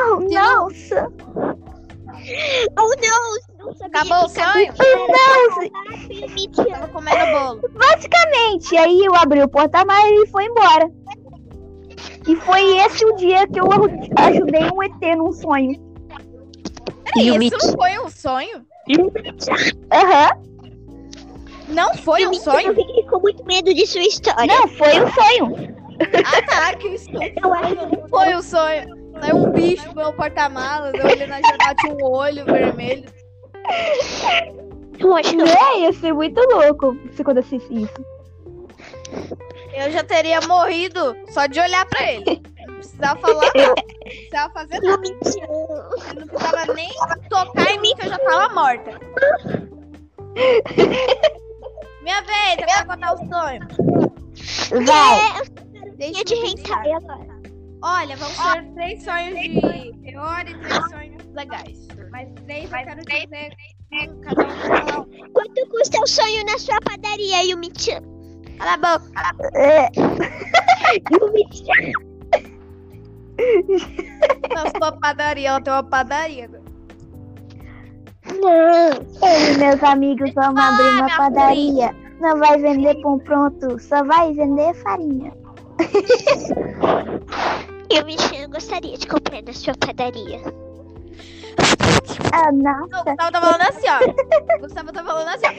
Oh, nossa! Oh, não! Acabou o sonho? Não, comendo bolo. basicamente. Aí eu abri o porta-malas e ele foi embora. E foi esse o dia que eu ajudei um ET num sonho. Peraí, isso não foi um sonho? Aham. Não foi um sonho? Eu fiquei com muito medo de sua história. Não, foi um sonho. Ah, tá, que isso acho não foi um sonho. Saiu um bicho no meu porta-malas, eu olhei na janela, tinha um olho vermelho. Eu acho que É, ia ser muito louco se acontecesse isso. Eu já teria morrido só de olhar pra ele. [laughs] Não precisava falar nada. Não precisava fazer nada. Não precisava nem tocar em mim que eu já tava morta. Minha vez, eu quero contar o sonho. Vai. Deixa É de eu hentai agora. Olha, vão ser três sonhos de pior e três sonhos legais. Mas três eu quero dizer cada um fala um. Quanto custa o sonho na sua padaria, Yumi-chan? Cala a boca. É, [laughs] Yumi-chan. Não, sua padaria, ela tem uma padaria. Não. eu e meus amigos vamos Ah, abrir uma padaria. Não vai vender pão pronto, só vai vender farinha. [laughs] Eu gostaria de comprar na sua padaria. Ah, Não, o. Gustavo tá falando assim, ó. O [laughs] Gustavo tá falando assim, ó.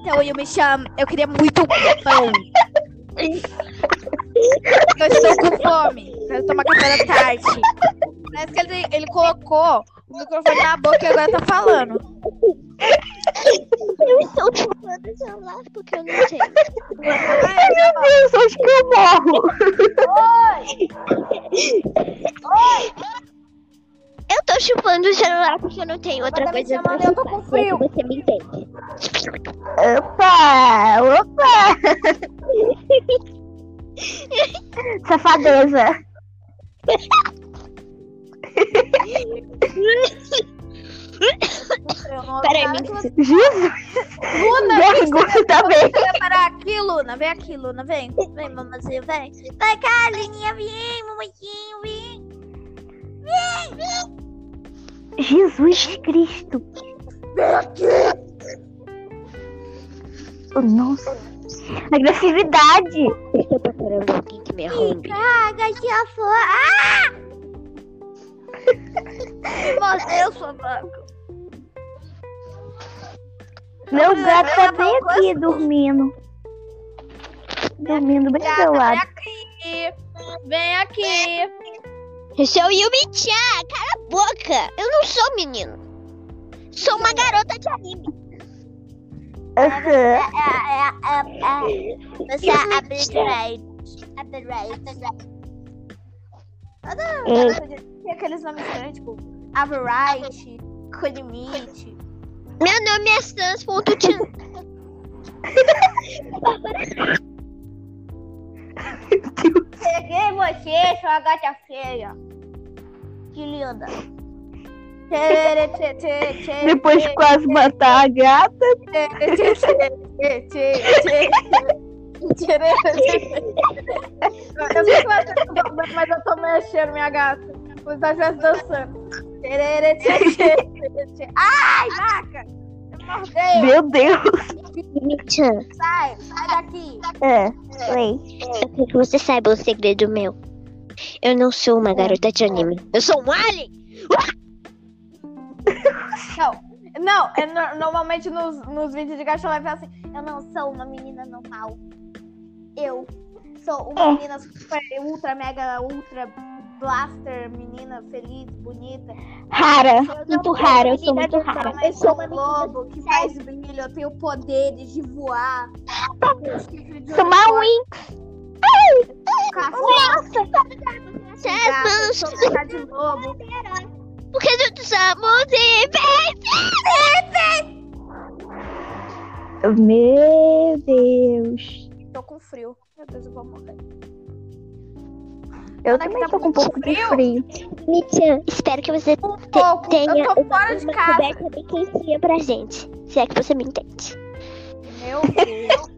Então eu me chamo. Eu queria muito pão. [laughs] Eu estou com fome. Quero tomar café da tarde. Parece que ele, ele colocou o microfone na boca e agora tá falando. Eu estou chupando o celular porque eu não sei. Ai, Meu Deus, acho que eu morro. Eu tô chupando o celular porque eu não tenho outra Mas tá coisa pra chamando, eu tô chupar. com frio. Você me entende. Opa, opa. [laughs] Safadeza. [laughs] eu Peraí, Jesus. Luna, Vergonha também. Vai parar aqui, Luna. Vem aqui, Luna. Vem. Vem, mamazinha, vem. Vai cá, Lininha. Vem, mamazinho, vem. Jesus Cristo. Oh, nossa. Agressividade. Estou procurando alguém que me arrume. Caga, já foi. Ah! Mordeu, sua vaca. Meu gato tá bem aqui dormindo. Dormindo bem do meu vem lado. aqui. Vem aqui. Eu sou Yumi-chan, cala a boca. Eu não sou menino. Sou uma garota de anime. É, é, é, é. Você é upgrade. Upgrade. Ei, Tem aqueles nomes estranhos, tipo Averite, Colimite. Meu nome é Sans.chan. Peguei você, sua gata feia. Que linda. Depois de quase matar a gata. Eu sei que mas eu tô mexendo, minha gata. Você tá já dançando. Ai, vaca! Mordeu. Meu Deus. Sai, sai daqui. É, oi. eu quero que você saiba um segredo meu. Eu não sou uma garota de anime. Eu sou um alien. Não, não, é no- normalmente nos, nos vídeos de cachorro vai falar assim: Eu não sou uma menina normal. Eu sou uma É. menina super, ultra, mega, ultra blaster, menina feliz, bonita. Rara. Eu Muito rara, eu sou muito rara. Eu sou uma globo que faz brilho, eu tenho poderes de voar. Sou uma unicórnio, Win. caçar, Você é gato, manso. sou metade de lobo. Porque eu somos e Meu Deus. Tô com frio. Meu Deus, eu vou morrer. Eu também tá tô com um pouco de frio? frio. Michan, espero que você Um pouco. tenha Eu tô uma, fora de uma casa. coberta bem quentinha pra gente. Se é que você me entende. Meu Deus.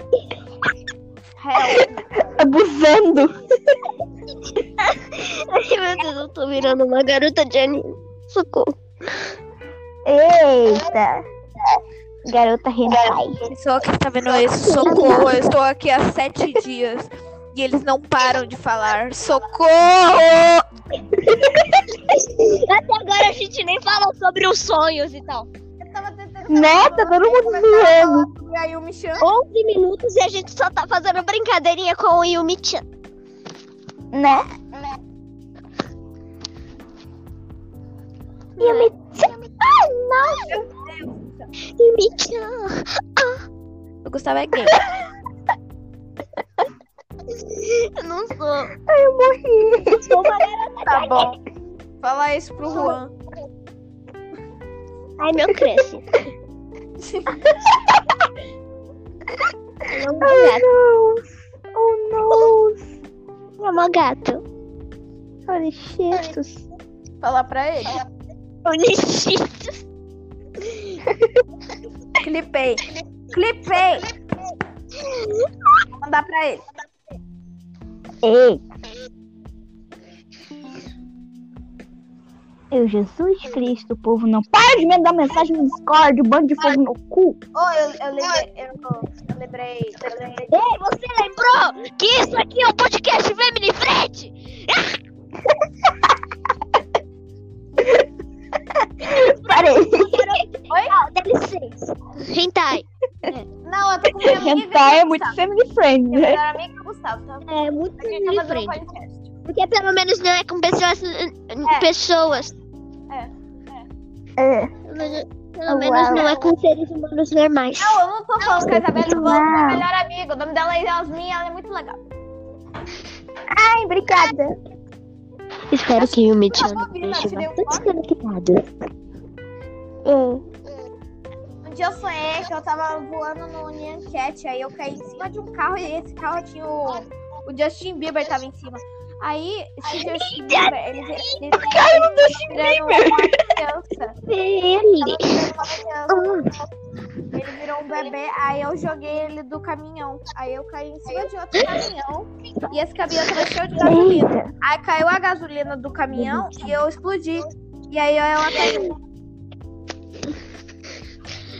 Abusando. [laughs] Ai, meu Deus, eu tô virando uma garota de anime. Socorro. Eita. Garota hentai. Pessoal que está vendo isso, socorro. Eu estou aqui há sete dias e eles não param de falar. Socorro! Até agora a gente nem falou sobre os sonhos e tal. Eu tava tentando Né? Tá todo mundo zoando. E aí o Michan. 11 minutos e a gente só tá fazendo brincadeirinha com o Yumi-chan. Né? Yumi-chan. Ah, não. Yumi-chan. O Gustavo é gay. Eu não sou. Ai, eu morri. Eu sou uma. Tá bom. Fala isso pro Juan. Ai, meu. É um Ai, gato. não. Oh, não. É um gato. Olha, cheetos. Fala pra ele. Onixito. Clipei. Clipei. Vou mandar pra ele. Ei. Eu, Jesus Cristo, o povo não para de mandar mensagem no Discord, bando de fogo no cu. Oh, eu, eu lembrei. Eu, eu lembrei. Eu lembrei. Ei, você lembrou que isso aqui é um podcast Family Friend? [laughs] Parei. Oi? Ah, dá licença. Hentai. Não, eu tô com minha amiga. Hentai é muito family friend, Minha né? melhor amiga é o Gustavo, tá? É muito tá family um friend. podcast. Porque pelo menos não é com pessoas. É. Pessoas. É. Pelo menos, pelo Uau. menos não é com seres humanos normais. Não, eu não tô falando com a Isabela, eu tô falando com a minha Não. melhor amiga. O nome dela é Yasmin, ela é muito legal. Ai, obrigada. Espero que o eu esteja um bastante conectado. Um dia eu sonhei que eu tava voando no Nyan Cat, aí eu caí em cima de um carro e esse carro tinha o, o Justin Bieber tava em cima. Aí, ele, ele, ele, Caiu no Justin virando uma criança. Ele. Criança. Ele virou um bebê, aí eu joguei ele do caminhão. Aí eu caí em cima de outro caminhão e esse caminhão tava cheio de gasolina. Aí caiu a gasolina do caminhão e eu explodi. E aí ela caiu.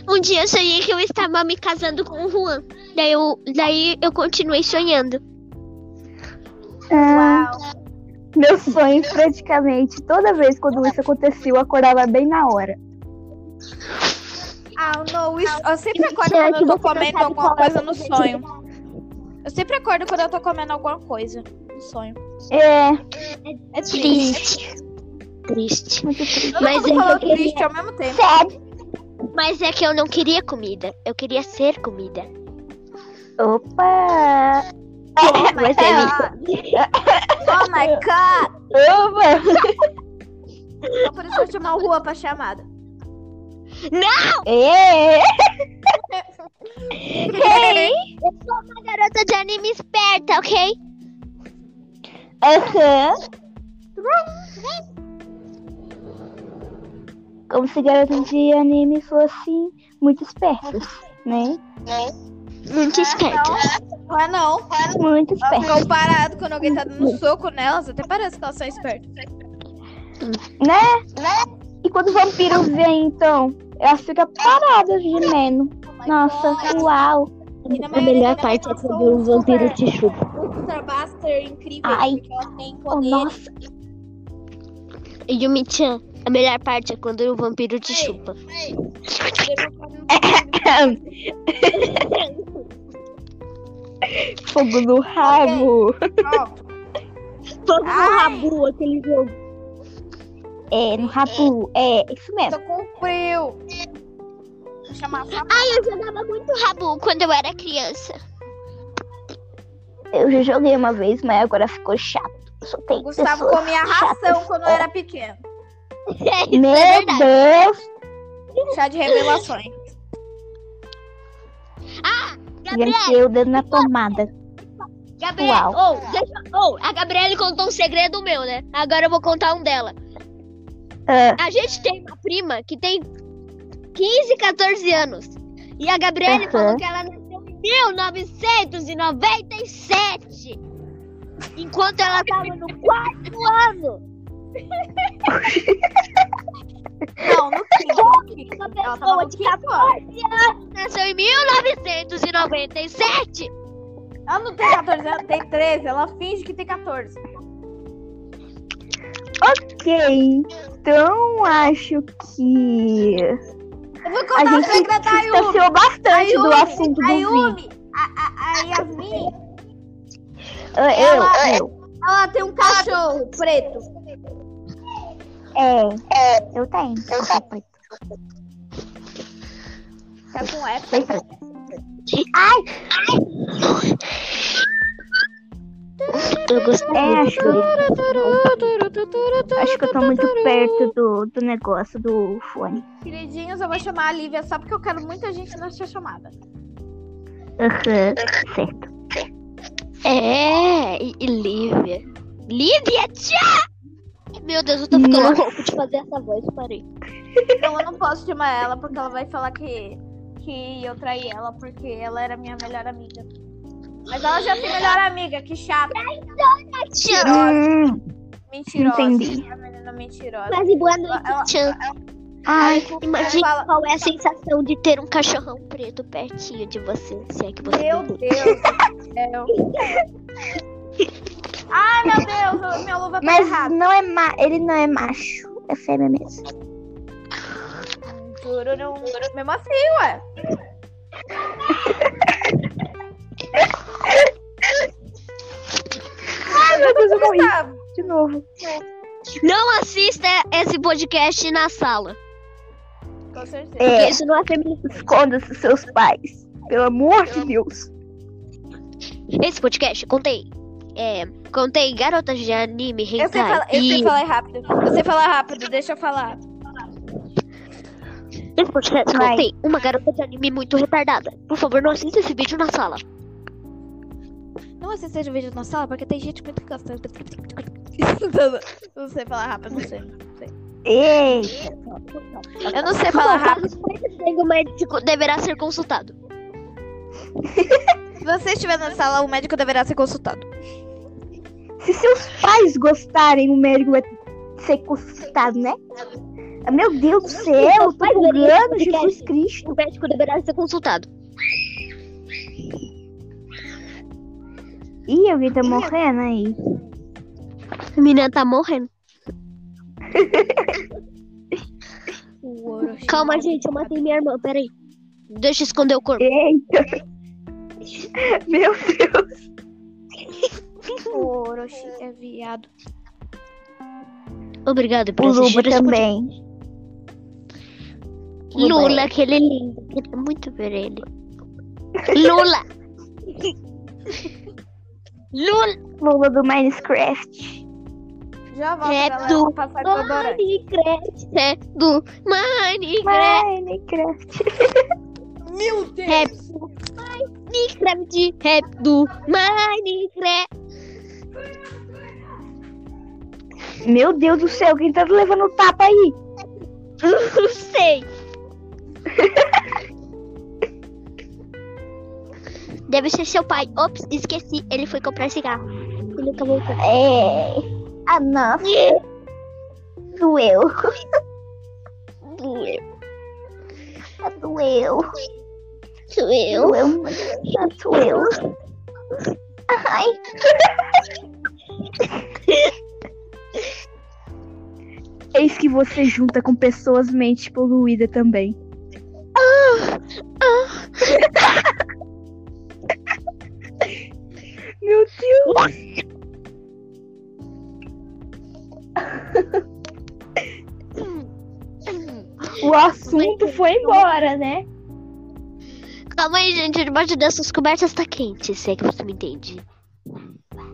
Um dia eu sonhei que eu estava me casando com o Juan. Daí eu, daí eu continuei sonhando. Ah, Uau. Meus sonhos, praticamente, toda vez quando isso acontecia, eu acordava bem na hora. Ah, não, isso, eu sempre acordo quando eu tô comendo alguma coisa no sonho. Eu sempre acordo quando eu tô comendo alguma coisa no sonho. É, É triste. Triste. Triste. muito triste. Todo Mas mundo é falou que eu triste ao mesmo tempo. Sério? Mas é que eu não queria comida. Eu queria ser comida. Opa! Mas é isso. Oh my god! Opa! Por isso eu chamar o Rua pra chamada. É. Eu sou uma garota de anime esperta, ok? Aham. Como se garotas de anime fossem muito espertas, né? Muito esperta. Não é não. Muito ficam paradas quando alguém tá dando soco nelas. Até parece que elas são espertas. Né? E quando o vampiro vem, então, elas ficam paradas gemendo. Nossa, uau. E na A melhor parte é quando o vampiro te chupa. Ultra Buster incríveis. Ai. Oh, nossa. Yumi-chan, a melhor parte é quando o vampiro te Ei. chupa. [coughs] [coughs] [coughs] Fogo no rabo. Fogo no Ai. rabu, aquele jogo. É, no rabo. É, isso mesmo. Tô com frio. Vou chamar a Fábio. Ai, eu jogava muito rabu quando eu era criança. Eu já joguei uma vez, mas agora ficou chato. Só tem O Gustavo comia ração quando eu era pequeno. [laughs] É, Meu é. Deus. Chá de revelações. Ah, Já Gabriel, enfiei o dedo na tomada. Gabriel, Uau. oh, deixa, oh, a Gabriele contou um segredo meu, né? Agora eu vou contar um dela. Ah, A gente tem uma prima que tem 15, 14 anos. E a Gabriele Aham. falou que ela nasceu em 1997. Enquanto ela tava no quarto ano. [laughs] Não, no no quinto. Uma Ela pessoa de quinto ano. 14 anos nasceu em 1997. Ela não tem 14 anos, tem 13. Ela finge que tem 14. ok. Então acho que Eu vou a contar o gente segredo da Yumi. distanciou bastante do Yumi, assunto a do vídeo. Yumi, a, a, a Yasmin, Ah, ela- eu, eu. ela tem um cachorro preto. É, eu tenho. Eu tenho. Tá com F. Sei preto. Ai, Eu gostei. é, acho que, acho que eu tô muito perto do, do negócio do fone. Queridinhos, eu vou chamar a Lívia só porque eu quero muita gente nessa chamada. Aham, certo. É, e, Lívia. Lívia, tchá! Meu Deus, eu tô ficando Nossa. louco de fazer essa voz, parei. Então eu não posso chamar ela porque ela vai falar que, que eu traí ela porque ela era minha melhor amiga. Mas ela já tem melhor amiga, que chata. Mentirosa. Hum, Mentirosa. Entendi. A menina mentirosa. Quase boa Ela- noite, Tchan. ai, Imagine Fala- qual é a sensação de ter um cachorrão preto pertinho de você, se é que você Meu. Deus do céu. [laughs] Ai, meu Deus, minha luva tá mas errada. não é ma ele não é macho, é fêmea mesmo. Mesmo assim, ué. Ai, meu Deus, eu morri Gustavo, de novo. Não assista esse podcast na sala. Com certeza. É, isso não é feminino. esconda-se dos seus pais. Pelo amor de Deus. Esse podcast, contei. É, contei garotas de anime, Eu sei, hentai falar, eu sei e... falar rápido. Eu sei falar rápido, deixa eu falar. Esse podcast, Vai. contei uma garota de anime muito retardada. Por favor, não assista esse vídeo na sala. Não assista esse vídeo na sala porque tem gente muito gostando. [laughs] Não sei falar rápido, não sei. Não sei. Eita. Eu não sei falar rápido. O médico deverá ser consultado. [laughs] Se você estiver na sala, o médico deverá ser consultado. Se seus pais gostarem, o médico vai ser consultado, né? Ah, Meu Deus do céu, eu tô esse Jesus Cristo. O médico deverá ser consultado. Ih, alguém tá morrendo aí. A menina tá morrendo. Calma, gente, eu matei minha irmã, peraí. Deixa eu esconder o corpo. Eita. Meu Deus. O Orochi é viado. Obrigado por O Luba assistir também. podcast. Lula, aquele lindo. Queria muito ver ele. Lula! Lula! Lula do Minecraft. Já volto, É galera. do passar. Minecraft é do Minecraft. Minecraft. Meu Deus! Rap do Minecraft. Rap do Minecraft. Meu Deus do céu, quem tá levando tapa aí? [laughs] Não sei. Deve ser seu pai. Ops, esqueci. Ele foi comprar cigarro. Ele nunca voltou. É. Ah, nossa. [laughs] Doeu. Doeu. Doeu. Doeu. Doeu muito. Doeu. Ai. Eis que você junta com pessoas mente poluída também. Meu Deus. O assunto foi embora, né? Calma aí, gente. Debaixo dessas cobertas tá quente, se é que você me entende.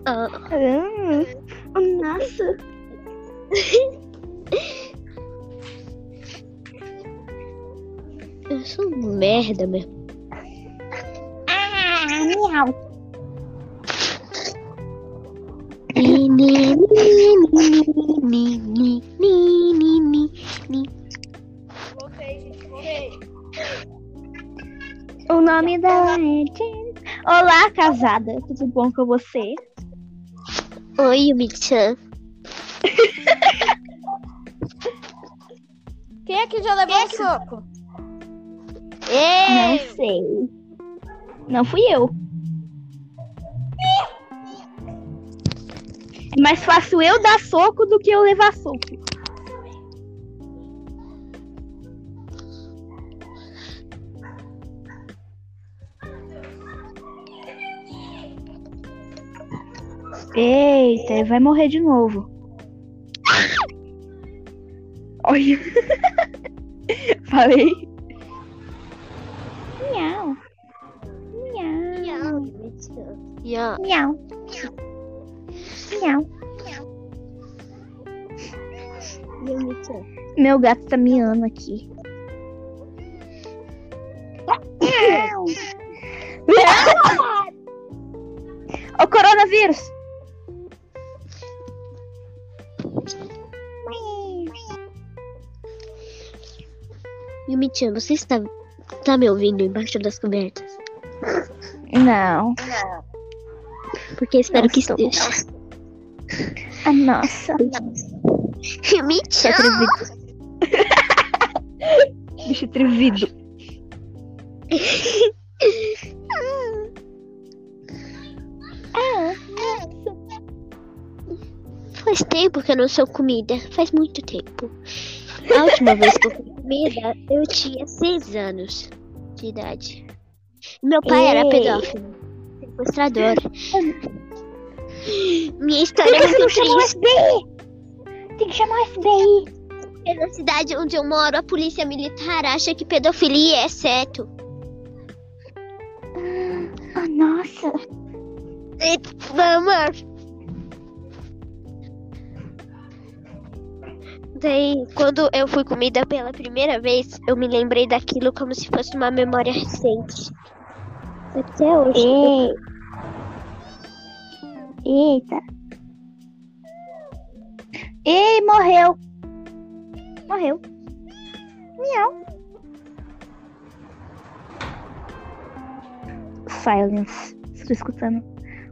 Ah, Ah, nossa. eu sou merda mesmo. Ah, miau. Olá, casada. Tudo bom com você? Oi, Yumi-chan. [laughs] Quem aqui já levou um soco? Ei! Não sei. Não fui eu. É mais fácil eu dar soco do que eu levar soco. Eita, ele vai morrer de novo. Olha. [laughs] Falei. Miau. Miau. Miau. Miau. Yumi-chan. Meu gato tá miando aqui. Miau. Ô coronavírus. Yumi-chan, você está, está me ouvindo embaixo das cobertas? Não. Porque espero Não que estou. esteja. Ah, nossa. [laughs] Atrevido. [laughs] Bicho atrevido. Ah, Faz tempo que eu não sou comida. Faz muito tempo. A última vez que eu fui comida, eu tinha seis anos de idade. Meu pai era Ei. pedófilo. Sequestrador. Minha história é muito triste. Tem que chamar o FBI. Porque na cidade onde eu moro, a polícia militar acha que pedofilia é certo. Ah, nossa. Vamos! Daí, quando eu fui comida pela primeira vez, eu me lembrei daquilo como se fosse uma memória recente. Até hoje. Ei. Eita. Ei, morreu. Morreu. Miau. Silence. Estou escutando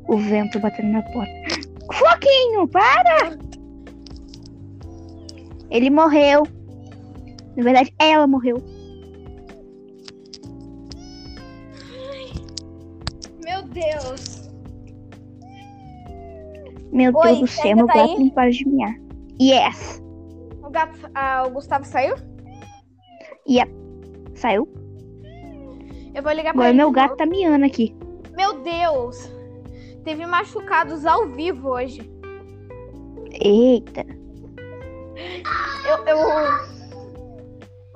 o vento batendo na porta. Floquinho, para! Ele morreu. Na verdade, ela morreu. Meu Deus. Meu Oi, Deus do céu, meu tá gato aí? não para de miar. Yes. O, gato, ah, o Gustavo saiu? Yep. Saiu. Eu vou ligar pra Agora ele. meu gato tá miando aqui. Meu Deus! Teve machucados ao vivo hoje. Eita. Eu. eu...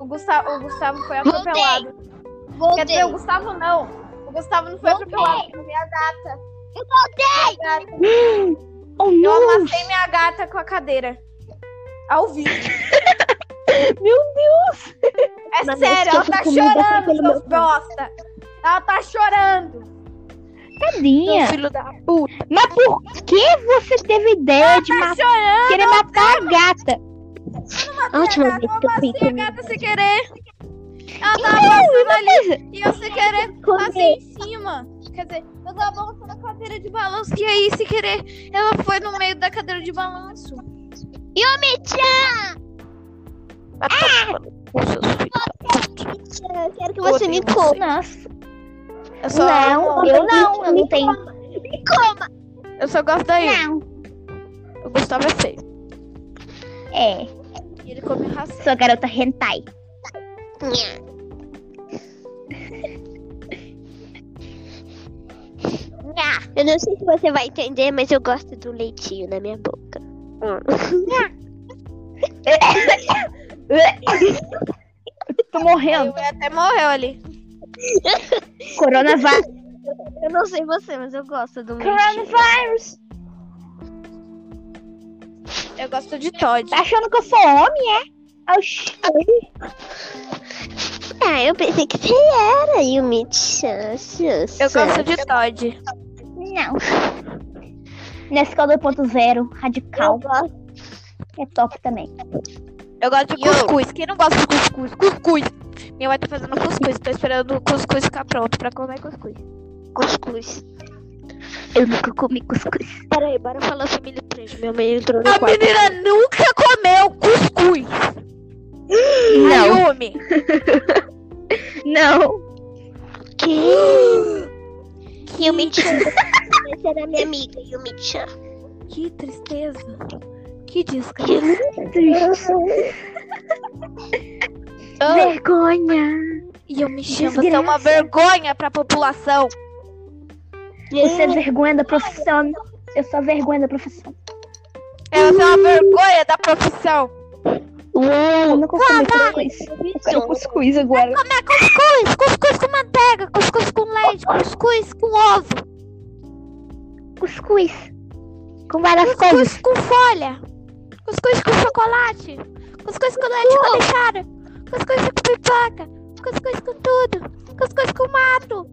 O, Gustavo, o Gustavo foi atropelado. Quer Voltei. dizer, o Gustavo não. O Gustavo não foi Voltei. atropelado. Foi minha gata. Eu voltei. Minha gata. [gasps] Oh, Eu amassei minha gata com a cadeira. Ao vivo. [laughs] Meu Deus. É Mas sério, ela tá chorando, pelo seus meu bosta. Ela tá chorando. Tadinha. filho da puta. Mas por que você teve ideia de Tá matar, chorando. querer matar a gata? A última Gata, vez eu que eu amassei a gata sem querer. Ela tava passando ali e eu sem querer passei em cima. Quer dizer, eu tava balançando a cadeira de balanço e aí, sem querer, ela foi no meio da cadeira de balanço. Yumi-chan! Eu quero que você me coma. Nossa. Eu só, Não, eu não. Eu não tenho. Me coma. eu só gosto daí. Não. O Gustavo é feio. É. E ele come ração. Sou garota hentai. Eu não sei se você vai entender, mas eu gosto do leitinho na minha boca. Tô morrendo. Ele até morreu ali. Coronavírus. Eu não sei você, mas eu gosto do leitinho. Coronavírus. Eu gosto de Todd. Tá achando que eu sou homem, é? Oxi. Ah, eu pensei que você era Yumi-chan. Eu gosto de Todd. Não. Nescau 2.0, radical. É top também. Eu gosto de cuscuz. Quem não gosta de cuscuz? Cuscuz. Minha mãe tá fazendo cuscuz. Tô esperando o cuscuz ficar pronto pra comer cuscuz. Cuscuz. Eu nunca comi cuscuz. Peraí, bora falar família 3. Minha mãe entrou no A quarto. menina nunca comeu cuscuz. Não. Ayumi. [laughs] Não. Que? [gasps] Yumi-chan. [laughs] Essa era minha amiga, Yumi-chan. Que tristeza. Que desgraça. [laughs] Vergonha. E eu me chamo, você é uma vergonha pra população. Você é vergonha da profissão. Eu sou a vergonha da profissão. Você é uma vergonha da profissão. Eu nunca comi cuscuz. Eu quero cuscuz agora. Comer cuscuz, cuscuz com manteiga, cuscuz com leite, cuscuz com ovo, Cuscuz. Com várias cuscuz coisas. com folha, cuscuz com chocolate, cuscuz com leite condensado, cuscuz com pipoca, cuscuz com tudo, cuscuz com mato,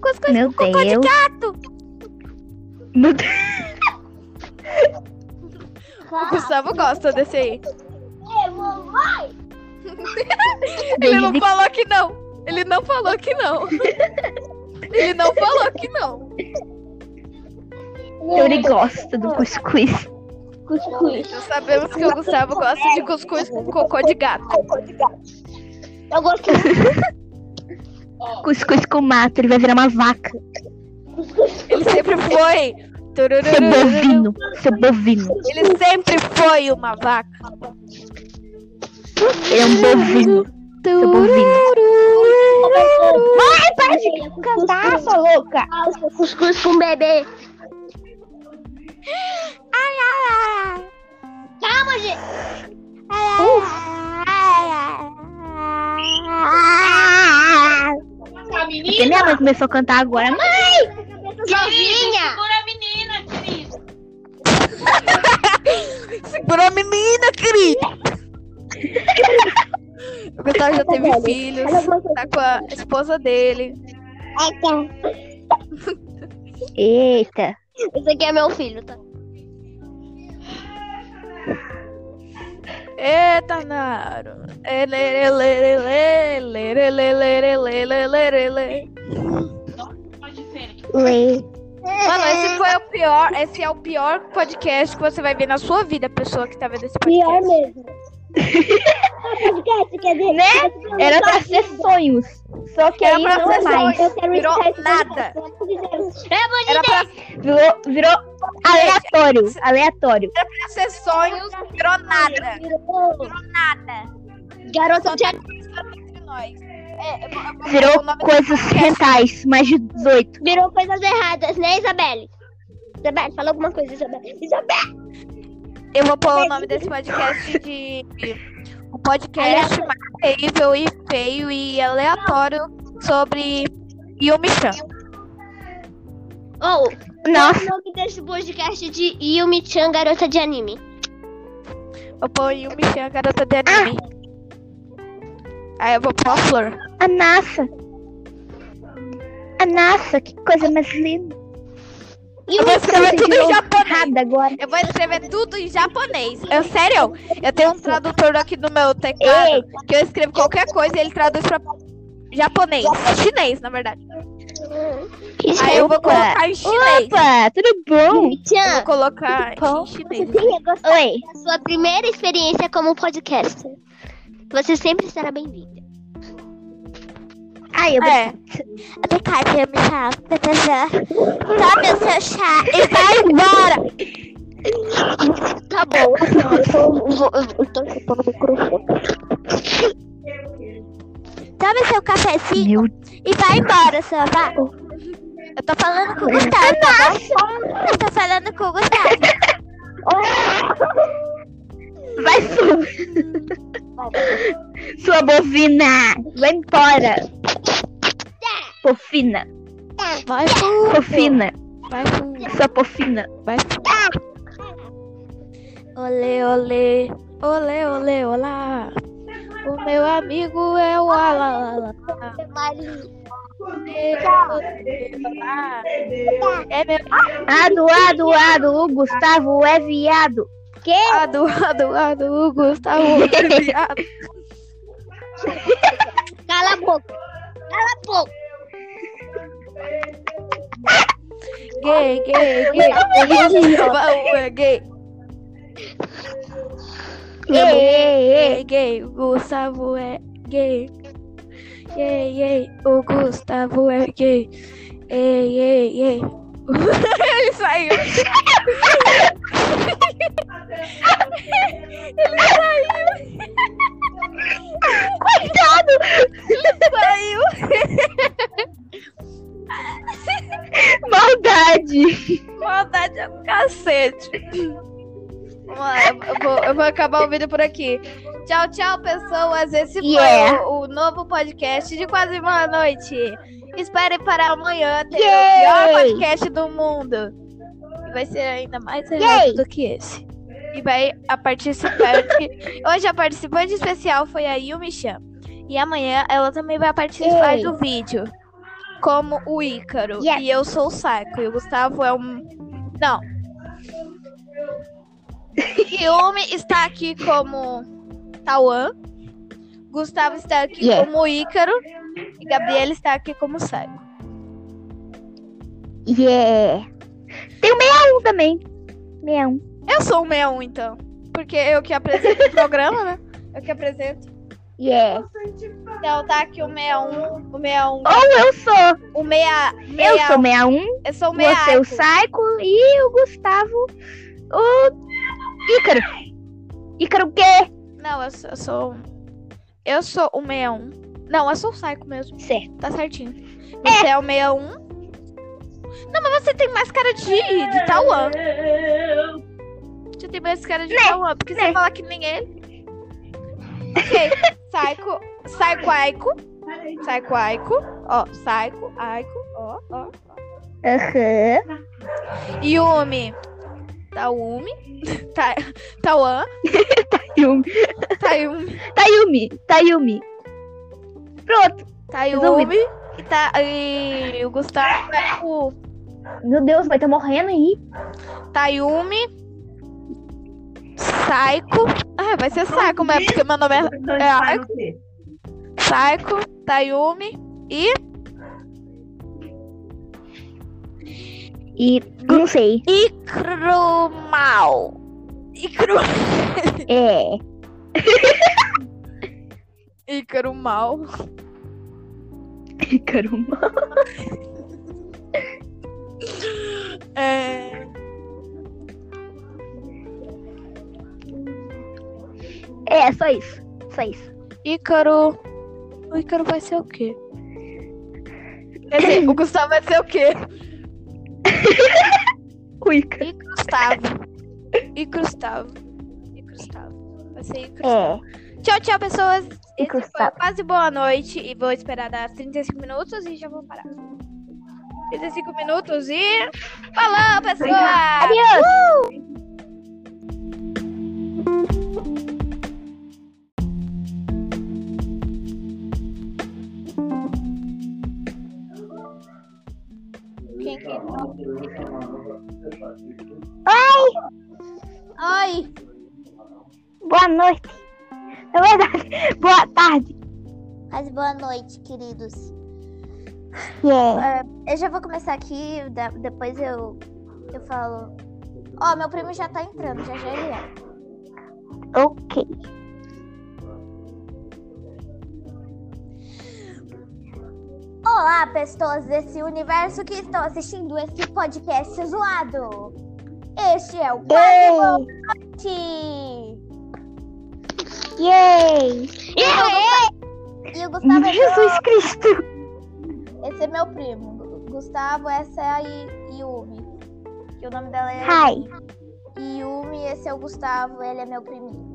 cuscuz Meu com cocô de Deus. gato. Meu Deus. [laughs] O Gustavo gosta desse aí. [laughs] Ele não falou que não. Ele não falou que não. Ele não falou que não. Ele gosta do cuscuz. Cuscuz. Já sabemos que o Gustavo gosta de cuscuz com cocô de gato. Eu gosto [laughs] Cuscuz com mato. Ele vai virar uma vaca. Ele sempre foi. Seu bovino. Seu bovino. Ele sempre foi uma vaca. Ele é um bovino. Seu bovino. Mãe, para de cantar, sua louca. cuscuz com bebê. Ai, ai, ai. Calma, gente. Porque minha mãe começou a cantar agora. Mãe! Sozinha. Segura a menina, querida. O Gustavo já teve filhos. Tá com a esposa dele. [laughs] Eita. Esse aqui é meu filho, tá? Eita, Naro. Mano, esse foi o pior. Esse é o pior podcast que você vai ver na sua vida, pessoa que tá vendo esse podcast. Pior mesmo. Podcast, quer dizer, Né? Era pra ser sonhos. Só que Era aí pra não é ser mais. sonhos. Eu quero Virou nada. Era pra, Virou, virou aleatório. Aleatório. era pra ser sonhos, virou nada. Virou Nada. Garota Só de. É, eu vou- Virou coisas rentais. Mais de 18. Virou coisas erradas, né, Isabelle? Isabelle, fala alguma coisa, Isabelle. Isabelle! Eu vou pôr o nome desse podcast de. Um podcast mais terrível e feio e aleatório sobre Yumi-chan. Ou, Nossa. o nome desse podcast de Yumi-chan, garota de anime. Eu pôr Yumi-chan, garota de anime. Aí eu vou pôr a flor. A NASA. A NASA, que coisa mais linda. Eu vou escrever tudo em japonês. Agora. Eu vou escrever tudo em japonês. Eu, sério, eu tenho um tradutor aqui no meu teclado Ei. que eu escrevo qualquer coisa e ele traduz pra japonês. Chinês, na verdade. Aí eu vou colocar em chinês. Opa, tudo bom? Eu Yumi-chan, vou colocar Bom. em chinês. Oi. sua primeira experiência como podcaster. Você sempre será bem-vinda. Ai, eu É. Obrigada, Yumi-chan, por trazer. Tome o seu chá e vai embora! Tá bom, eu tô, eu tô chupando o microfone. Tome seu cafezinho Meu e vai embora, seu vá. Eu tô falando com o Gustavo, tá? Eu tô falando com o Gustavo. Vai sua. Sua bovina. Vai embora. Pofina. Vai fundo, Pofina. vai fundo, Sua pofina. vai fundo. Olê, olê, olê, olê, olá. O meu amigo é o Alalala. É meu Ado, ado, ado. O Gustavo é viado. Que? ado, ado, ado, o Gustavo é viado. [laughs] Cala a boca. Cala a boca. Gay, gay, gay. É gay. Ei. Gay, gay, Gustavo é gay. Ei, ei, o Gustavo é gay. Ei, ei, ei. Ele saiu. [laughs] Ele saiu. Coitado. Saiu. [laughs] Maldade. Maldade é um cacete. Vamos lá, eu vou, eu vou acabar o vídeo por aqui. Tchau, tchau, pessoas. Esse Yeah. foi o, o novo podcast de quase uma noite. Espere para amanhã ter o pior podcast do mundo. E vai ser ainda mais errado do que esse. E vai a participante. [laughs] Hoje a participante especial foi a Yumi-chan. E amanhã ela também vai participar Yay. do vídeo. Como o Ícaro. Yes. E eu sou o Saiko. E o Gustavo é um. Não. Yumi está aqui como Tawan. Gustavo está aqui Yeah. como Ícaro. E Gabriela está aqui como Saiko. Yeah. Tem o 61 também. 61. Eu sou o 61, então. Porque eu que apresento o programa, né? Eu que apresento. Yeah. Então tá aqui o 61. O 61. Ou eu sou. O 6. Eu sou 61. Eu sou o Você o 6. Saico e o Gustavo o Ícaro. Ícaro o quê? Não, eu sou, eu sou. Eu sou o 61. Não, eu sou o Psycho mesmo. Certo. Tá certinho. Você é, o 61. Não, mas você tem mais cara de, de Tauan. Você tem mais cara de Né, Tauan, porque você né. fala que nem ele. Ok. Psycho. Psycho Aiko. Psycho Aiko. Ó, Psycho Aiko. Ó, ó. Aham. Yumi. Taumi. [laughs] Ta, Tauan. Yumi. [laughs] Tayumi. Tayumi. Tayumi. Pronto. Tayumi. E, tá, e o Gustavo é o Meu Deus, vai estar morrendo aí. Tayumi. Saiko. Ah, vai ser Saiko mesmo, porque meu nome é, é Aiko. Saiko, Tayumi e E não sei. Ikrumal. Ikru... [laughs] É. Ícaro mal. Ícaro mal. É... É, só isso. Só isso. Ícaro. O Ícaro vai ser o quê? Quer dizer, o Gustavo vai ser o quê? [laughs] O Ícaro. E Gustavo. E Gustavo. E Gustavo. Vai ser Ícaro. É. Tchau, tchau, pessoas. E Esse foi Gustavo. quase boa noite. E vou esperar dar 35 minutos e já vou parar. 35 minutos e. Falou, pessoal! Adeus! Quem Oi! Oi! Boa noite. Na verdade, [laughs] boa tarde. Mas boa noite, queridos. Yeah. Eu já vou começar aqui, depois eu, eu falo. Ó, meu primo já tá entrando, já já ele é. Ok. Olá, pessoas desse universo que estão assistindo esse podcast zoado. Este é o Quase Noite. Yay! E o Gustavo é Jesus Cristo! meu, esse é meu primo. Gustavo, essa é a Yumi. Que o nome dela é Hi. Yumi, esse é o Gustavo, ele é meu priminho.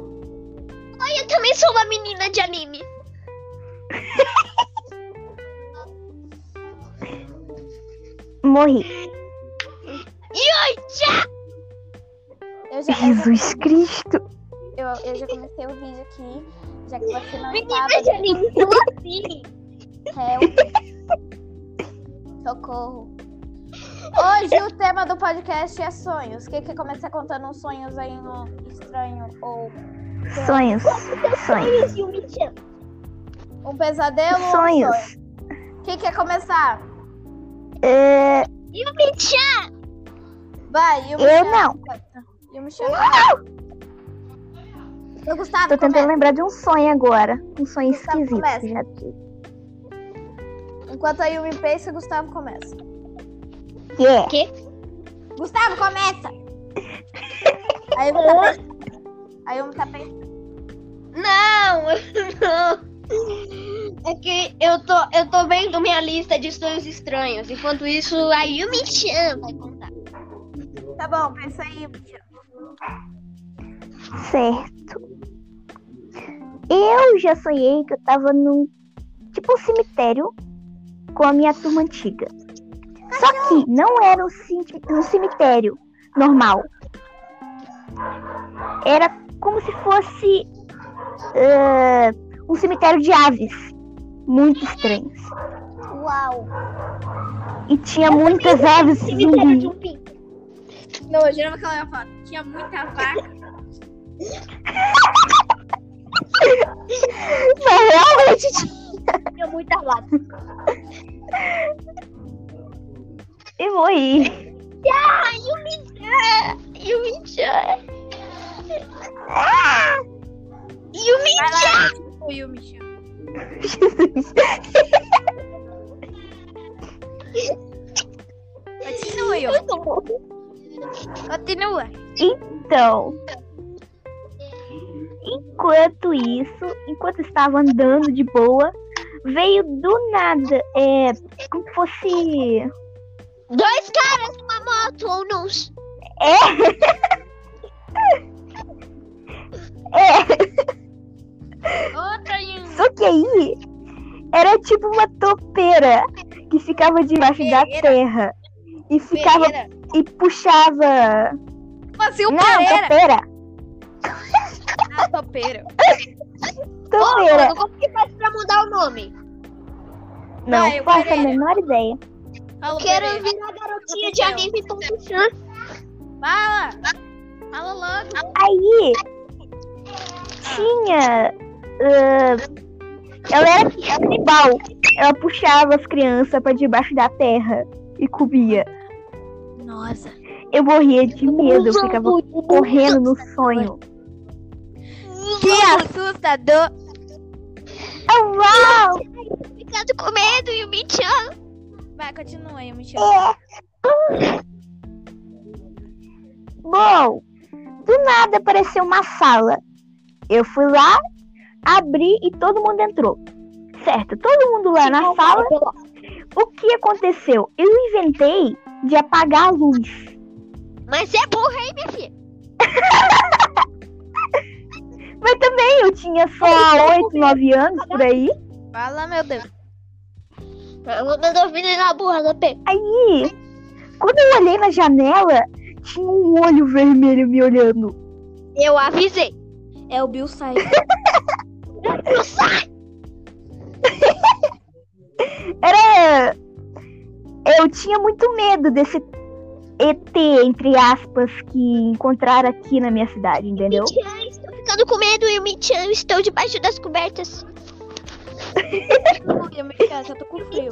Eu também sou uma menina de anime. [laughs] Morri. Eu já, eu, já, Jesus Cristo! eu, eu já comecei o vídeo aqui, já que você não Menina estava. anime, sou assim. Help. Socorro. Hoje o tema do podcast é sonhos. Quem quer começar contando uns sonhos aí no estranho ou Sonhos. Sonhos. E o Michan. um pesadelo ou um Sonhos. sonho? Quem quer começar? É, E o Michan. Vai, o Eu não. Michel Eu Gustavo, tô tentando começa. lembrar de um sonho agora. Um sonho Gustavo, esquisito começa. que já tive. Enquanto a Yumi pensa, Gustavo começa. Yeah. Gustavo, começa! A Yumi tá pensando. A Yumi tá pensando. Não, [laughs] não. É que eu tô, eu tô vendo minha lista de sonhos estranhos. Enquanto isso, a Yumi-chan vai contar. Tá bom, pensa aí, Michel. Certo. Eu já sonhei que eu tava num tipo um cemitério com a minha turma antiga. Só que não era um, um cemitério normal. Era como se fosse eh, um cemitério de aves. Muito estranhos. Uau! E tinha muitas aves zumbi. um. Não, eu jurava que ela ia falar. Tinha muita vaca. [laughs] Mas realmente tinha. Tinha muita lata. E morri. Ah, Yumi-chan. Yumi-chan. Ah! Yumi-chan. Jesus. Continua. Então, enquanto isso, enquanto estava andando de boa, veio do nada, é, como se fosse, Dois caras numa moto ou não. é, [laughs] Outra Yumi. só que aí era tipo uma topeira que ficava debaixo da terra e ficava Pereira. e puxava, Fazia o não, Pereira. topeira, Ah, topeira. Topeira, mano, como que faz pra mudar o nome? não vai, o faço a Pereira. menor ideia. Fala Quero Pereira. virar garotinha de anime.chan. Fala. Fala logo. Aí tinha. ah, ela era canibal. Ela puxava as crianças pra debaixo da terra e comia. Nossa. Eu morria de medo, eu ficava correndo no sonho. Que assustador. Oh, uau! Ficando com medo e o Michan. Vai, continua aí. É. Bom, do nada apareceu uma sala. Eu fui lá, abri e todo mundo entrou. Certo, todo mundo lá na sala. O que aconteceu? Eu inventei de apagar a luz. Mas é burra, hein, minha filha? [laughs] Mas também eu tinha só 8, 9 anos por aí. Fala, meu Deus. Eu não ouvindo na burra, não pega. Aí, quando eu olhei na janela, tinha um olho vermelho me olhando. Eu avisei. É o Bill [laughs] sai. Era. Eu tinha muito medo desse ET, entre aspas, que encontraram aqui na minha cidade, entendeu? Michan, estou ficando com medo e o Michan, estou debaixo das cobertas. Eu me chamo, já tô com frio.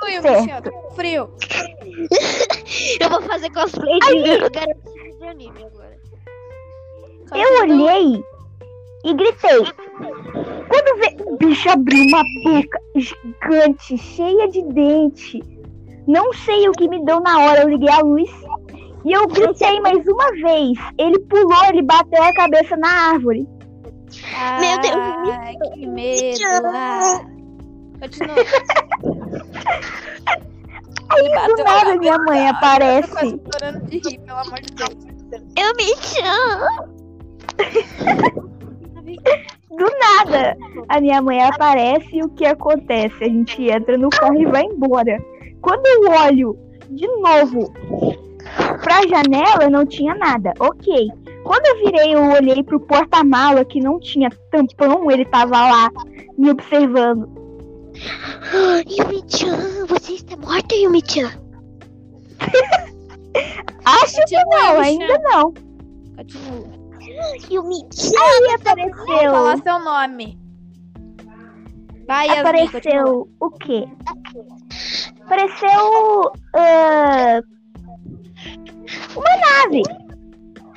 Continua, Certo. Michel, tô com frio. [laughs] Eu vou fazer cosplay de garotinha de anime agora. Olhei e gritei. Quando vê, o bicho abriu uma boca gigante, cheia de dente. Não sei o que me deu na hora, eu liguei a luz. E eu gritei mais uma vez. Ele pulou, ele bateu a cabeça na árvore. Meu Deus, Ai, que medo. Ah. Continua. [laughs] Aí do nada minha mãe aparece. Eu tô quase Do nada, a minha mãe aparece e o que acontece? A gente entra no carro e vai embora. Quando eu olho de novo pra janela, não tinha nada. Ok. Quando eu virei, eu olhei pro porta-mala que não tinha tampão, ele tava lá me observando. [gasps] Yumi-chan, você está morta, Yumi-chan. [laughs] Acho que não, ainda não. Continua. Yumi-chan. Aí apareceu. Fala seu nome. Vai, Yasmin. Apareceu o quê? Apareceu ah, uma nave.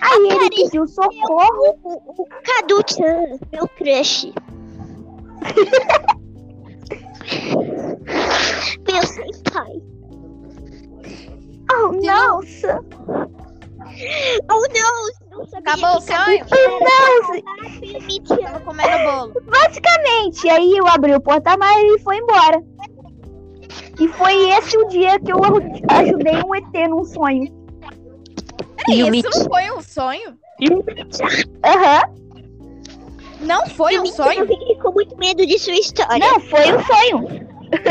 Aí ele pediu socorro. O, o Cadu-chan, meu crush. [laughs] meu senpai. Oh, nossa! Oh, não! Não sabia Acabou o que sonho? Não! Yumi-chan. Tava comendo bolo. Basicamente, aí eu abri o porta-malas e ele foi embora. E foi esse o dia que eu ajudei um ET num sonho. Peraí, isso não foi um sonho? Aham. Não foi um sonho? Eu fiquei com muito medo de sua história. Não, foi um sonho.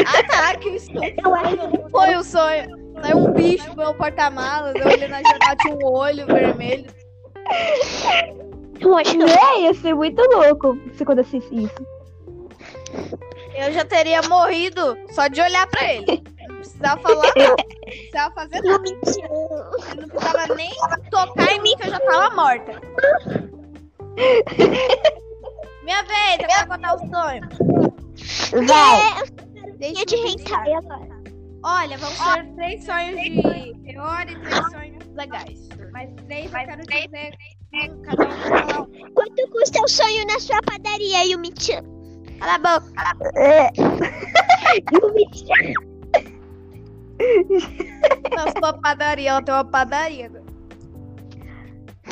Ah, tá, que isso Eu acho não foi um sonho. Saiu um bicho no meu porta-malas, eu olhei na janela, tinha um olho vermelho. Eu acho que É, ia ser muito louco se acontecesse isso. Eu já teria morrido só de olhar pra ele. Não precisava falar nada. Não precisava fazer nada. Yumi-chan. Ele não precisava nem tocar em mim que eu já tava morta. Minha vez, eu quero contar o sonho. Vai. Deixa de eu pensar. hentai agora. Olha, vão ser três sonhos de terror e três sonhos legais. Mas três eu quero dizer um, cada um fala. Quanto custa o sonho na sua padaria, Yumi-chan? Cala a boca. É, [laughs] Yumi-chan. [laughs] Não sou padaria, eu tenho uma padaria.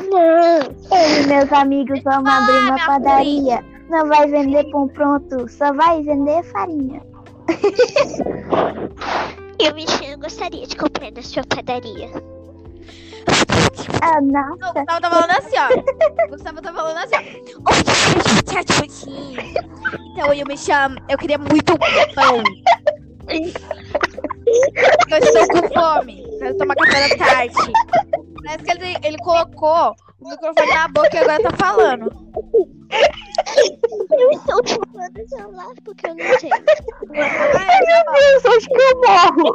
Não. eu e meus amigos vamos abrir uma padaria. Não vai vender pão pronto, só vai vender farinha. [laughs] Yumi-chan, gostaria de comprar na sua padaria. [laughs] Ah, Não, o. Gustavo tá falando assim, ó. O Gustavo tá falando assim, ó. Então eu me chamo. Eu queria muito pão. Eu estou com fome. Quero tomar café da tarde. Parece que ele, ele colocou o microfone na boca e agora tá falando. Eu estou chupando o celular porque eu não sei. Ai, Meu Deus, acho que eu morro.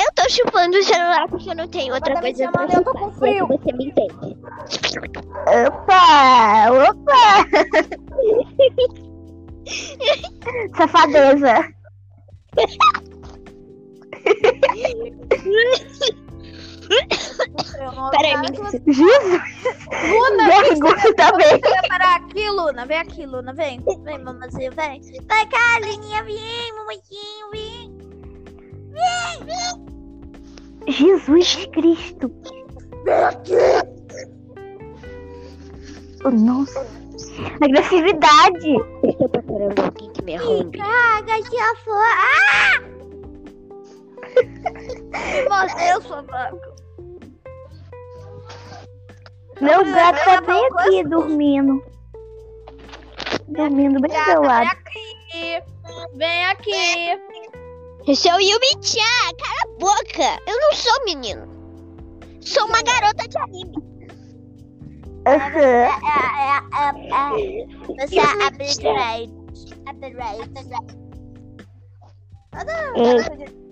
Eu tô chupando o celular porque eu não tenho outra tá me coisa pra chamando, eu tô chupar. com frio. é Você me entende. Opa, opa. Safadeza. Peraí, me- Jesus! Luna, Vergonha também. você vai parar aqui, Luna. Vem aqui, Luna. Vem. Vem, mamãzinha, vem. Vai cá. Vem, mamãzinho, vem. Jesus Cristo! Vem aqui. Nossa! Agressividade! Eu tô procurando alguém que me arrombe. Caga, tia flor. Ah! Mordeu, sua vaca. Meu Olha, gato tá bem aqui dormindo. Dormindo bem do meu vem lado. aqui. Vem aqui. Eu sou Yumi-chan, cala a boca. Eu não sou menino. Sou uma garota de anime. Aham. É, é, é, é. Você é upgrade. Upgrade. Ei,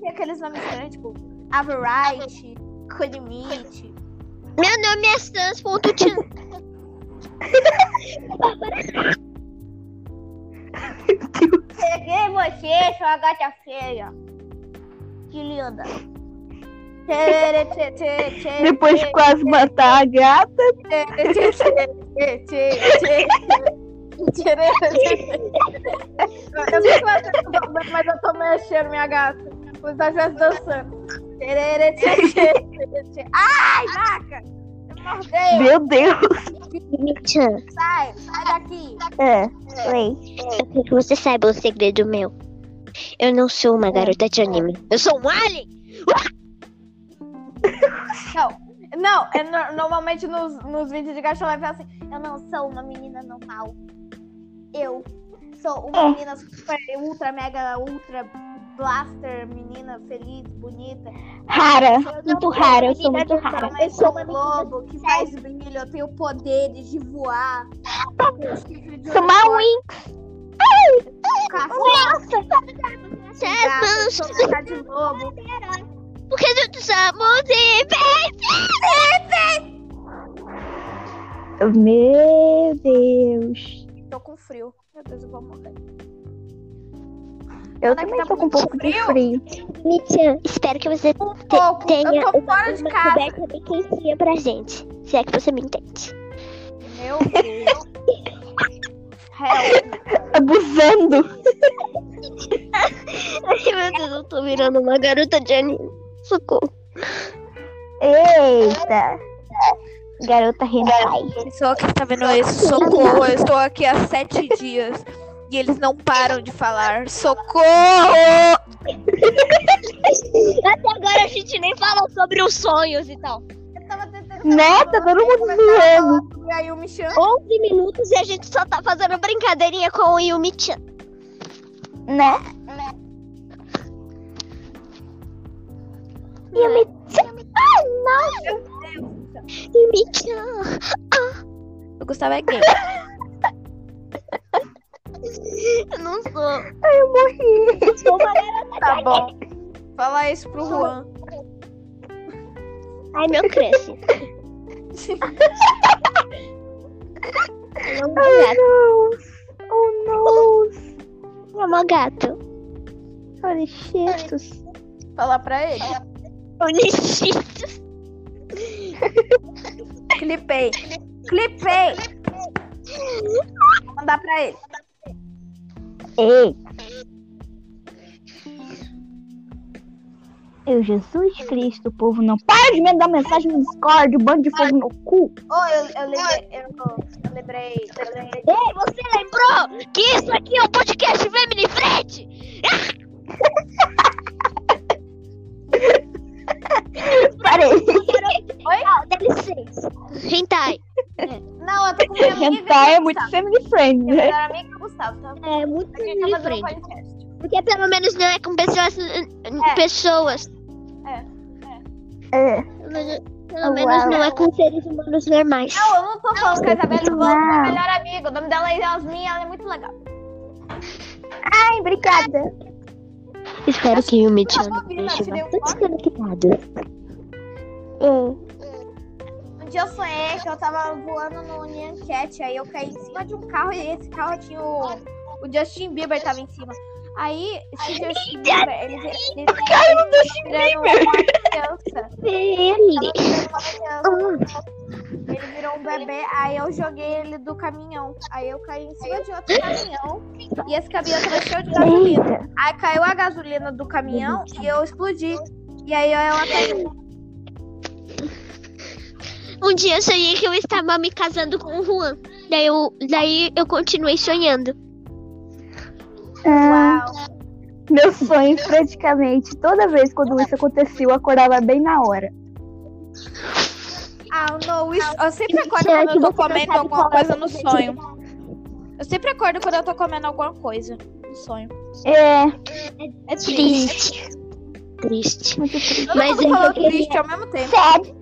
Tem aqueles nomes estranhos, tipo Averite, Konimite. Meu nome é Sans.chan. [laughs] Peguei você, sua gata feia. Que linda. Depois de quase matar a gata. Eu tá tomando, mas eu tô mexendo, minha gata. Se ela estivesse dançando. Ai, vaca! Meu Deus! Sai, sai daqui. É, oi. eu quero que você saiba o segredo meu. Eu não sou uma garota de anime. Eu sou um alien. Não, não, é no- normalmente nos, nos vídeos de cachorro vai falar assim: Eu não sou uma menina normal. Eu sou uma É. menina super, ultra, mega, ultra blaster, menina feliz, bonita. Rara. Muito não rara, eu sou muito rara. Eu sou uma globo que faz brilho, eu tenho poderes de voar. Sou uma unicórnio, Win. caçar, Você gato, é sou uma cara de lobo. Porque Meu Deus. Tô com frio. Meu Deus, eu vou morrer. Eu que também tá tô com um pouco de frio? frio. Michan, espero que você Um te- pouco. tenha Eu tô uma, fora de uma casa. coberta bem quentinha pra gente. Se é que você me entende. Meu Deus. Help. Abusando. Ai, meu Deus, eu tô virando uma garota de anime. Socorro. Eita. Garota hentai. Pessoa que está vendo isso, socorro. Eu estou aqui há sete dias e eles não param de falar. Socorro! [laughs] Até agora a gente nem falou sobre os sonhos e tal. Eu tava tentando Né? Tá todo mundo zoando. E aí o Michan. 11 minutos e a gente só tá fazendo brincadeirinha com o Yumi-chan. Né? Yumi-chan. Ai, nossa. Yumi-chan. O Gustavo é gay. [laughs] Eu não sou. Ai, eu morri. Eu sou uma garota. Tá bom. Fala isso pro Juan. Ai, meu crush. Ele é um gato. não. Oh, não. É um gato. Cheetos. Fala pra ele. Onixito. Clipei. Clipei. Vou mandar pra ele. Ei. Eu, Jesus Cristo, o povo não para de mandar mensagem no Discord, bando de fogo no cu. Oh, eu, eu lembrei. Eu, eu lembrei. Eu lembrei. Ei, você lembrou que isso aqui é um podcast Family Friend? [laughs] Parei. Oi? Ah, dá licença. Hentai. Não, eu tô com minha amiga. Hentai é muito family friend, né? melhor amiga é o Gustavo, tá? É muito family um friend. Porque pelo menos não é com pessoas. É. Pessoas. É. Pelo menos, pelo Uau. menos não é com seres humanos normais. Não, eu não tô falando com a Isabela, eu tô falando com a minha Não. melhor amiga. O nome dela é Yasmin, ela é muito legal. Ai, obrigada. Espero que o eu esteja bastante conectado. É. Um dia eu sonhei que eu tava voando no Nyan Cat, aí eu caí em cima de um carro e esse carro tinha o, o Justin Bieber tava em cima. Aí, esse Justin Bieber, ele, ele, ele virando uma criança. Ele. Virando uma criança. Ele virou um bebê, aí eu joguei ele do caminhão. Aí eu caí em cima de outro caminhão. E esse caminhão tava cheio de gasolina. Aí caiu a gasolina do caminhão e eu explodi. E aí ela caiu. Um dia eu sonhei que eu estava me casando com o Juan. Daí eu, daí eu continuei sonhando. Ah, Uau. meu sonho, praticamente, toda vez quando isso acontecia, eu acordava bem na hora. Ah, não, isso, eu sempre acordo Será quando eu tô comendo alguma é coisa no sonho. Eu sempre acordo quando eu tô comendo alguma coisa no sonho. É, É Triste. Triste. muito triste. Mas é eu queria- triste ao mesmo tempo. Sério?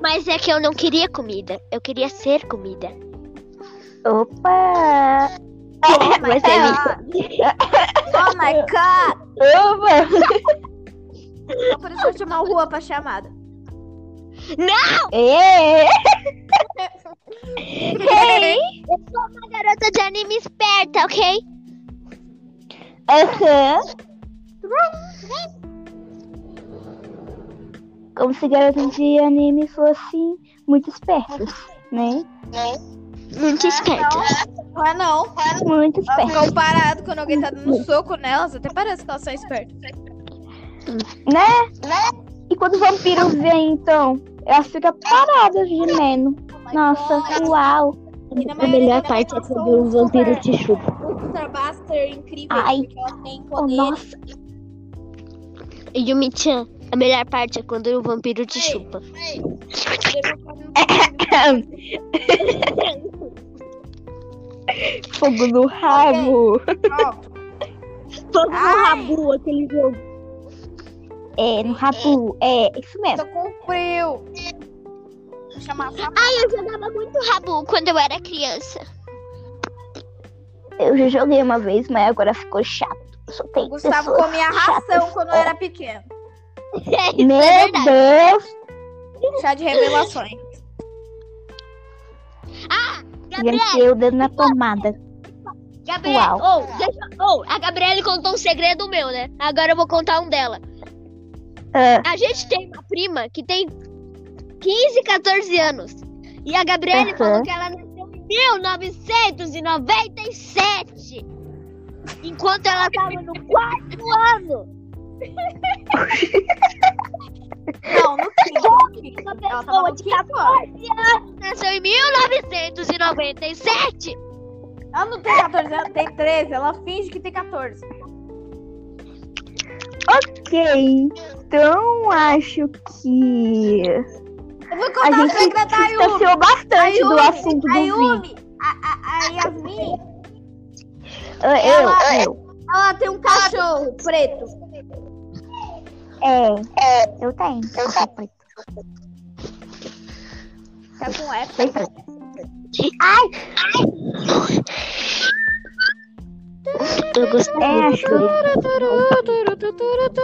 Mas é que eu não queria comida. Eu queria ser comida. Opa! Oh my Você god! Oh my god! Opa! Por isso eu vou chamar o Rua pra chamada. É! Eu sou uma garota de anime esperta, ok? Aham. Como se garotas de anime fossem muito espertas, né? Muito esperta. Não é não. Muito espertas. ficam paradas quando alguém tá dando soco nelas. Até parece que elas são espertas. Né? E quando o vampiro vem, então, elas ficam paradas gemendo. Nossa, uau. A melhor parte é quando o vampiro te chupa. Ultra Buster incrível. Ai. Porque elas têm Oh, poder. nossa. Yumi-chan, a melhor parte é quando o vampiro te chupa. [laughs] Fogo no rabo. Fogo no Ai. rabu, aquele jogo. É, no rabo. É, isso mesmo. Tô com frio. Ai, eu jogava muito rabu quando eu era criança. Eu já joguei uma vez, mas agora ficou chato. Só tem Gustavo comia chatas. ração quando eu era pequeno. É, isso Meu é. Deus. Chá de revelações. Ah, Gabriel, enfiei o dedo na tomada. Gabriel, Uau. oh, oh, a Gabriele contou um segredo meu, né? Agora eu vou contar um dela. Ah, A gente tem uma prima que tem 15, 14 anos. E a Gabriele Aham. falou que ela nasceu em 1997. Enquanto ela tava no quarto ano. Não, no quinto. Uma Ela tava pessoa de quinto ano. 14 anos nasceu em 1997. Ela não tem 14 anos, tem 13. Ela finge que tem 14. ok. Então acho que Eu vou a contar o gente segredo da Yumi. distanciou bastante do Ayumi, assunto do A. Yumi, a, a, a Yasmin, Ah, ela- Eu, eu. ela tem um cachorro preto. É, eu tenho. Eu preto. Tá com F. Bem preto. Ai, Eu gostei. é, acho,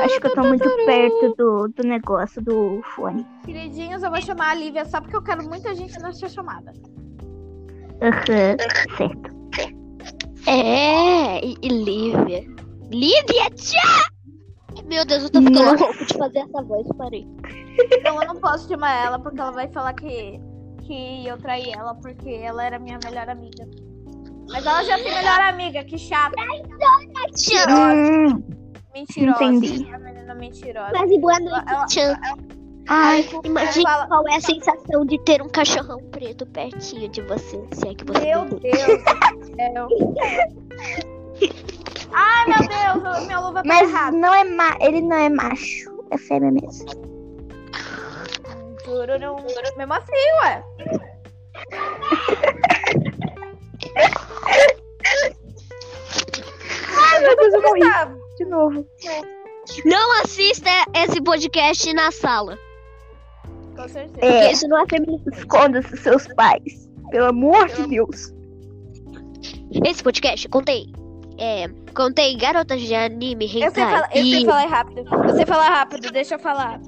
acho que eu tô muito perto do, do negócio do fone. Queridinhos, eu vou chamar a Lívia só porque eu quero muita gente nessa chamada. Aham, certo. É, e, Lívia. Lívia, tchá! Meu Deus, eu tô ficando louco de fazer essa voz, parei. Então eu não posso chamar ela porque ela vai falar que, que eu traí ela porque ela era minha melhor amiga. Mas ela já tem melhor amiga, que chata. Hum, Mentirosa. Entendi. A menina mentirosa. Quase boa noite, Ela- ai, Imagine fala- qual é a sensação de ter um cachorrão preto pertinho de você, se é que você Meu Deus do céu. [laughs] [laughs] Ai, meu Deus, minha luva tá mas errada. não é ma ele não é macho, é fêmea mesmo. Tururum. Mesmo assim, ué. Ai, meu Deus, eu morri de novo. Não assista esse podcast na sala. Com certeza. Porque É, isso não é feminista. esconda-se dos seus pais. Pelo amor de Deus. Esse podcast, contei. É, contei garotas de anime, Eu sei, hentai falar, eu sei falar rápido. Eu sei falar rápido, deixa eu falar.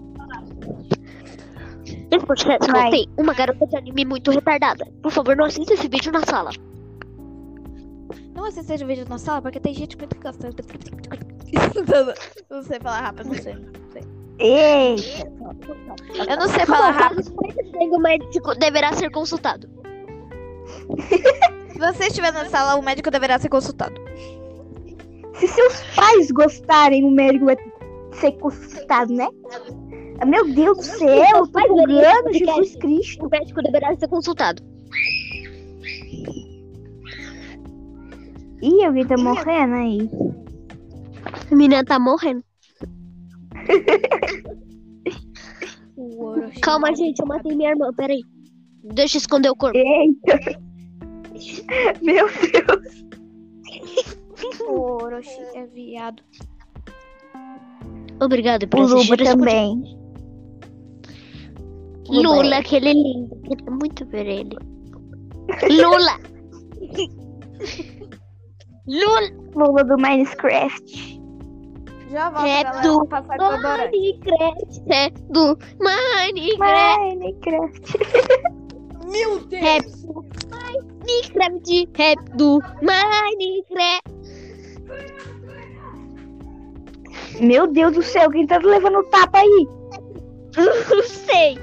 Nesse podcast, Vai. uma garota de anime muito retardada. Por favor, não assista esse vídeo na sala. Não assista o vídeo na sala porque tem gente muito gostando. Não sei falar rápido, não sei. não sei. Eita. Eu não sei falar rápido. O médico deverá ser consultado. [laughs] Se você estiver na sala, o médico deverá ser consultado. Se seus pais gostarem, o médico vai ser consultado, né? Meu Deus do céu, tô bugando, verem esse Jesus Cristo. O médico deverá ser consultado. Ih, alguém tá morrendo aí. A menina tá morrendo. Calma, gente, eu matei minha irmã. Peraí. Deixa eu esconder o corpo. Eita. Meu Deus. O Orochi é viado. Obrigado por O assistir Luba esse também. Lula, aquele lindo. Queria muito ver ele. Lula! [laughs] Lula! Lula do Minecraft. Já volto, É galera. do passar. Minecraft. É do Minecraft. Minecraft. Meu Rap do Minecraft. Rap do Minecraft. Meu Deus do céu, quem tá levando tapa aí? [laughs] Não sei.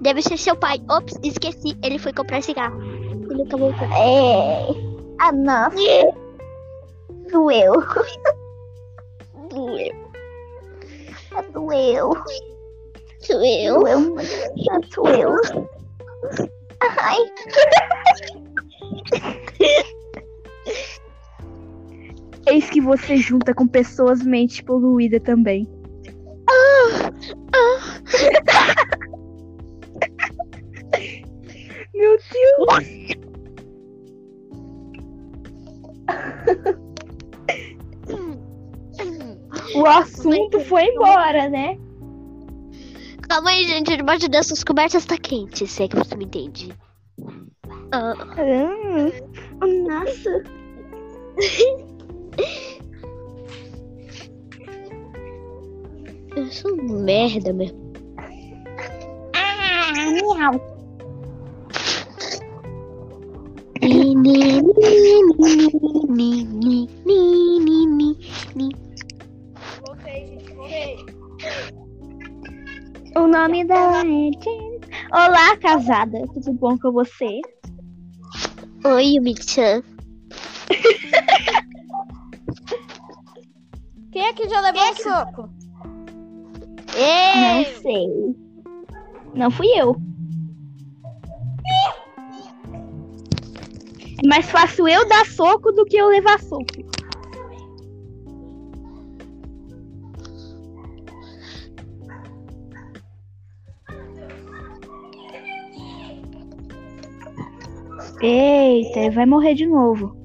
Deve ser seu pai. Ops, esqueci. Ele foi comprar cigarro. Ele nunca voltou. É. Ah, nossa. [laughs] Doeu. Doeu. Doeu. Doeu. Doeu muito. Ah, Doeu. Ai. Eis que você junta com pessoas mente poluída também. Meu Deus. O assunto foi embora, né? Calma aí, gente, debaixo dessas cobertas tá quente, se é que você me entende. Ah. Ah, nossa. Eu sou merda mesmo. Ah, miau. Voltei, gente, voltei. O nome dela é Jen. Olá, casada. Tudo bom com você? Oi, Yumi-chan. [laughs] Quem é que já levou um soco? Ei! Não sei. Não fui eu. É mais fácil eu dar soco do que eu levar soco. Eita, vai morrer de novo.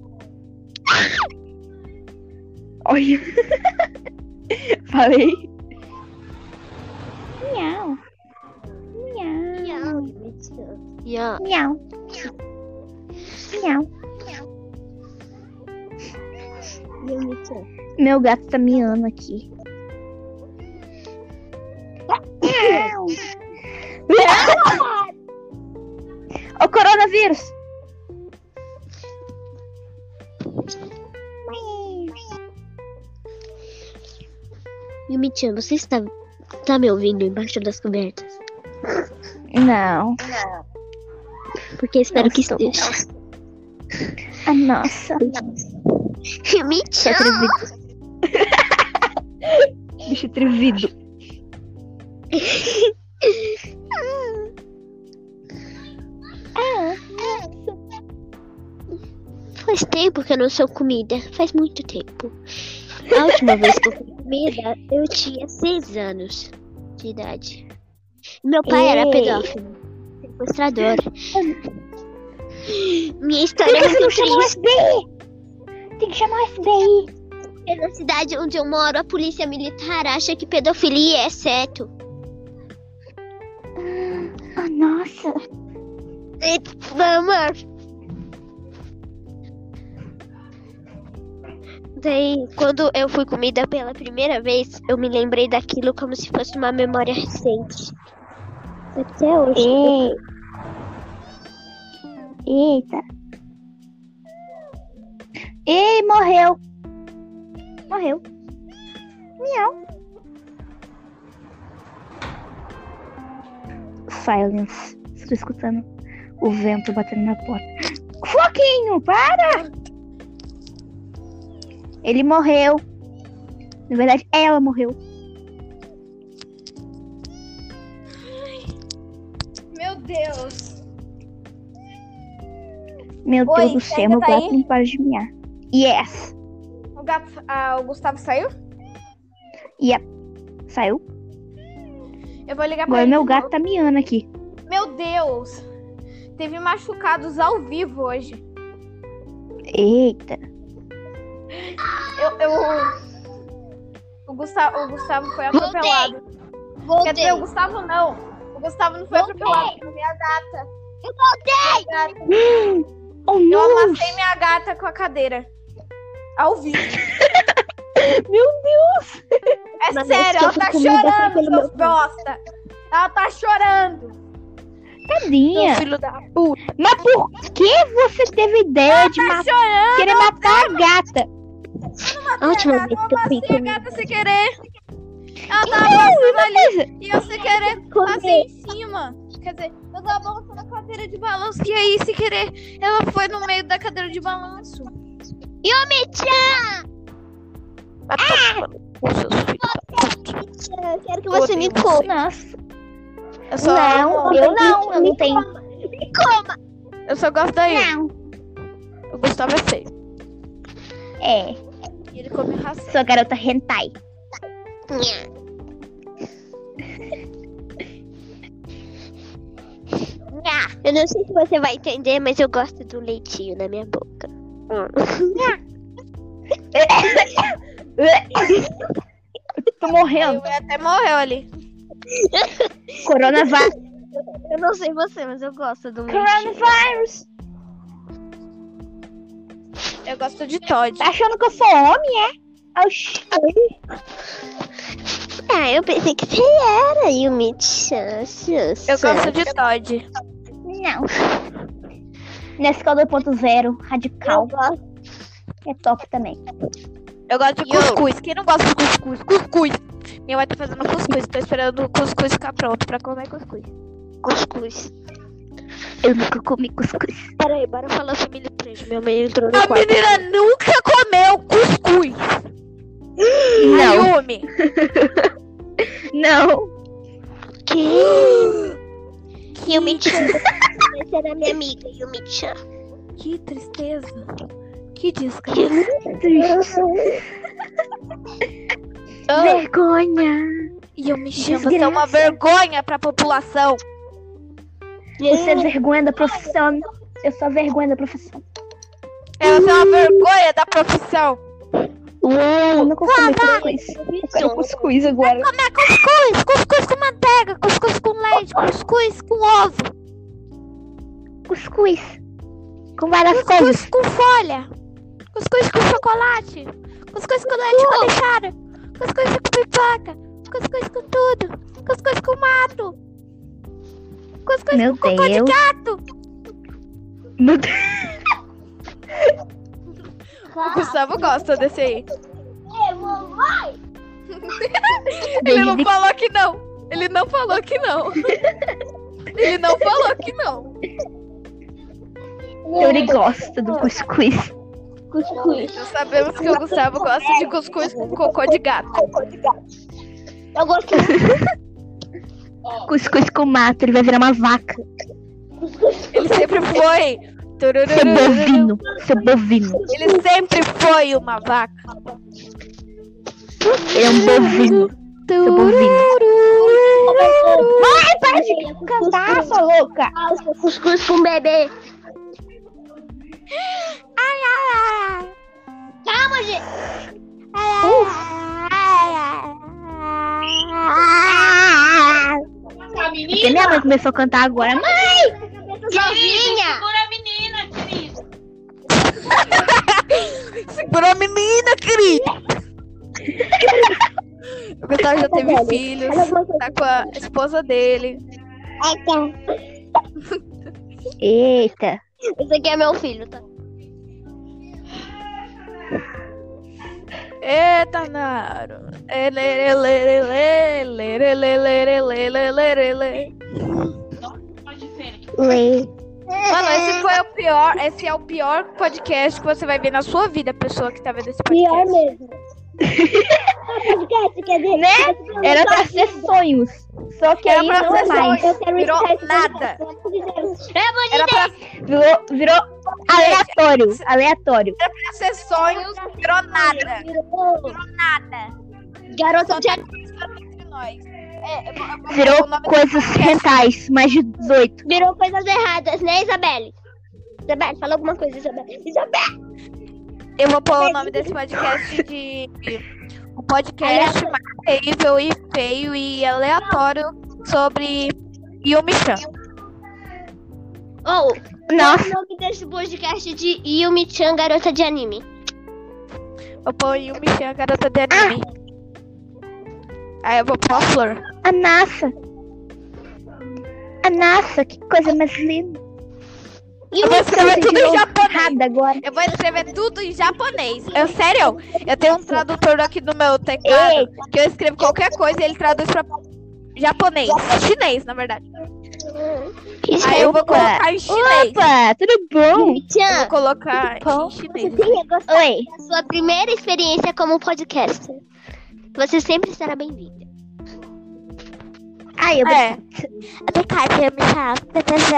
Olha. [laughs] Falei. Miau. Miau. Miau. Miau. Yumi-chan. Meu gato tá miando aqui. Miau. Ô coronavírus! Yumi-chan, você está, está me ouvindo embaixo das cobertas? Não. Porque espero Não que estou. esteja. Ah, nossa. [laughs] Yumi-chan! Bicho atrevido. [laughs] Ah, Faz tempo que eu não sou comida. Faz muito tempo. A última vez que eu fui [laughs] comida, eu tinha seis anos de idade. Meu pai era Ei. pedófilo. Sequestrador. [gasps] Minha história é muito triste. Tem que chamar o FBI. Porque na cidade onde eu moro, a polícia militar acha que pedofilia é certo. Ah, nossa. E, Vamos. Daí, quando eu fui comida pela primeira vez, eu me lembrei daquilo como se fosse uma memória recente. Até hoje. Ei. Eita. Ei, morreu. Morreu. Miau. Silence. Estou escutando o vento batendo na porta. Floquinho, para! Ele morreu. Na verdade, ela morreu. Meu Deus. Meu Oi, Deus do céu, meu tá gato aí? não para de miar. Yes. O, gato, ah, o Gustavo saiu? Yep. Saiu. Eu vou ligar pra Agora ele. meu gato tá miando aqui. Meu Deus. Teve machucados ao vivo hoje. Eita. Eu. eu... O, Gustavo, o Gustavo foi atropelado. Quer Voltei. dizer, o Gustavo não. O Gustavo não foi Voltei. atropelado. Foi minha gata. Eu voltei. Minha gata. [gasps] Oh, Eu não. amassei minha gata com a cadeira. Ao vivo. [laughs] Meu Deus. É Mas sério, ela tá chorando, seus bosta. Ela tá chorando. Tadinha. Filho da puta. Mas por que você teve ideia de Tá matar, chorando. querer matar a gata? A última Gata, vez eu que eu fui a gata sem querer. Ela tava passando ali e eu sem querer passei em cima. Quer dizer, eu tava balançando a cadeira de balanço e aí, sem querer, ela foi no meio da cadeira de balanço. Seus filhos. Eu quero que você me coma. Nossa. Eu só, Não, eu não. Eu não tenho. Me coma. eu só gosto da Yumi. Não. O Gustavo é feio. É. E ele come ração. Sou garota hentai. Eu não sei se você vai entender, mas eu gosto do leitinho na minha boca. Tô morrendo. Yumi até morreu ali. Coronavírus. Eu não sei você, mas eu gosto do leitinho. Coronavírus. Eu gosto de Todd. Tá achando que eu sou homem, é? Oxi. Ah, eu pensei que você era Yumi-chan. Eu gosto de Todd. Não. Nescau 2.0, radical. É top também. Eu gosto de cuscuz. Quem não gosta de cuscuz? Cuscuz. Minha mãe tá fazendo cuscuz. Tô esperando o cuscuz ficar pronto pra comer cuscuz. Cuscuz. Eu nunca comi cuscuz. Peraí, bora falar família 3. Minha mãe entrou no A quarto. menina nunca comeu cuscuz. Não. Ayumi. [laughs] Não. Que? Yumi-chan. Essa era minha amiga, Yumi-chan. Que tristeza. Que desgraça. [laughs] Vergonha. E eu me chamo, você é uma vergonha pra população. Você é vergonha da profissão. Eu sou a vergonha da profissão. Você é uma vergonha da profissão. Eu nunca comi cuscuz. Eu quero cuscuz agora. Comer cuscuz, cuscuz com manteiga, cuscuz com leite, cuscuz com ovo, Cuscuz. Com várias coisas. cuscuz com folha, cuscuz com chocolate, cuscuz com leite condensado, cuscuz com pipoca, cuscuz com tudo, cuscuz com mato, cuscuz Meu com cocô de Deus. gato. Meu [laughs] Deus. O Gustavo gosta desse aí. Ele não falou que não. Ele não falou que não. Ele não falou que não. Ele gosta do cuscuz. Cuscuz. Nós sabemos que o Gustavo gosta de cuscuz com cocô de gato. Eu gosto Cuscuz com mato. Ele vai virar uma vaca. Ele sempre foi. Seu bovino. Seu bovino. Ele sempre foi uma vaca. Ele é um bovino. Seu bovino. Ai, para de cantar, sua louca. cuscuz com bebê. Ai, ai, ai. Calma, gente. Ai, ai, ai. Porque minha mãe começou a cantar agora. Mãe! Sozinha. Segura a menina, querida. O Gustavo já teve filhos. Tá com a esposa dele. Eita. Esse aqui é meu filho, tá? Ele. Lê. Mano, esse foi o pior, esse é o pior podcast que você vai ver na sua vida, pessoa que tá vendo esse Pior podcast. mesmo. Podcast, quer dizer, Né? Era pra ser sonhos. Só que Era aí pra não ser é mais. sonhos. Virou nada. Era pra, Virou, virou aleatório. Aleatório. era pra ser sonhos, virou nada. Virou Nada. Garota de entre nós. É, Virou coisas rentais. Mais de 18. Virou coisas erradas, né, Isabelle? Isabelle, fala alguma coisa, Isabelle. Isabelle! Eu vou pôr o nome desse podcast de. O podcast mais terrível e feio e aleatório sobre Yumi-chan. Ou, Nossa. o nome desse podcast de Yumi-chan, garota de anime. Pôr Yumi-chan, garota de anime. Aí eu vou pôr a flor. A NASA. A NASA, que coisa mais linda. Eu vou escrever tudo em japonês. Agora. Eu vou escrever tudo em japonês. Eu, sério, eu tenho um tradutor aqui no meu teclado que eu escrevo qualquer coisa e ele traduz pra japonês. Chinês, na verdade. Aí eu vou colocar em chinês. Opa, tudo bom? Eu vou colocar em chinês. Oi. a sua primeira experiência como podcaster. Você sempre será bem-vinda. Ai, eu É. eu me chamo PTZ.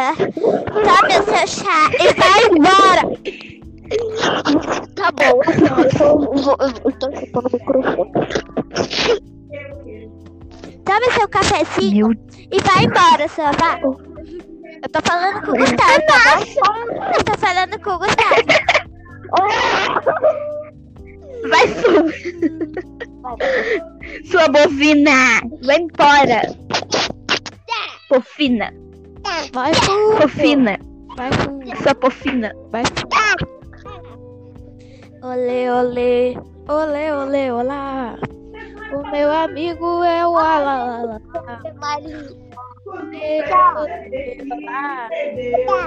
Tome o seu chá e vai embora. Tá bom. Eu tô, vou- eu tô chupando o microfone. Tome seu cafezinho Meu e vai embora, seu vá. Eu tô falando com o Gustavo, tá bom? Eu tô falando com o Gustavo. Vai sua. Sua bovina. Vai embora. Pofina. Vai fu, Pofina. vai fu, Sua pofina. vai fu. Olê, olê, olê, olê, olá. O meu amigo é o Ala. Olê, olê, olá.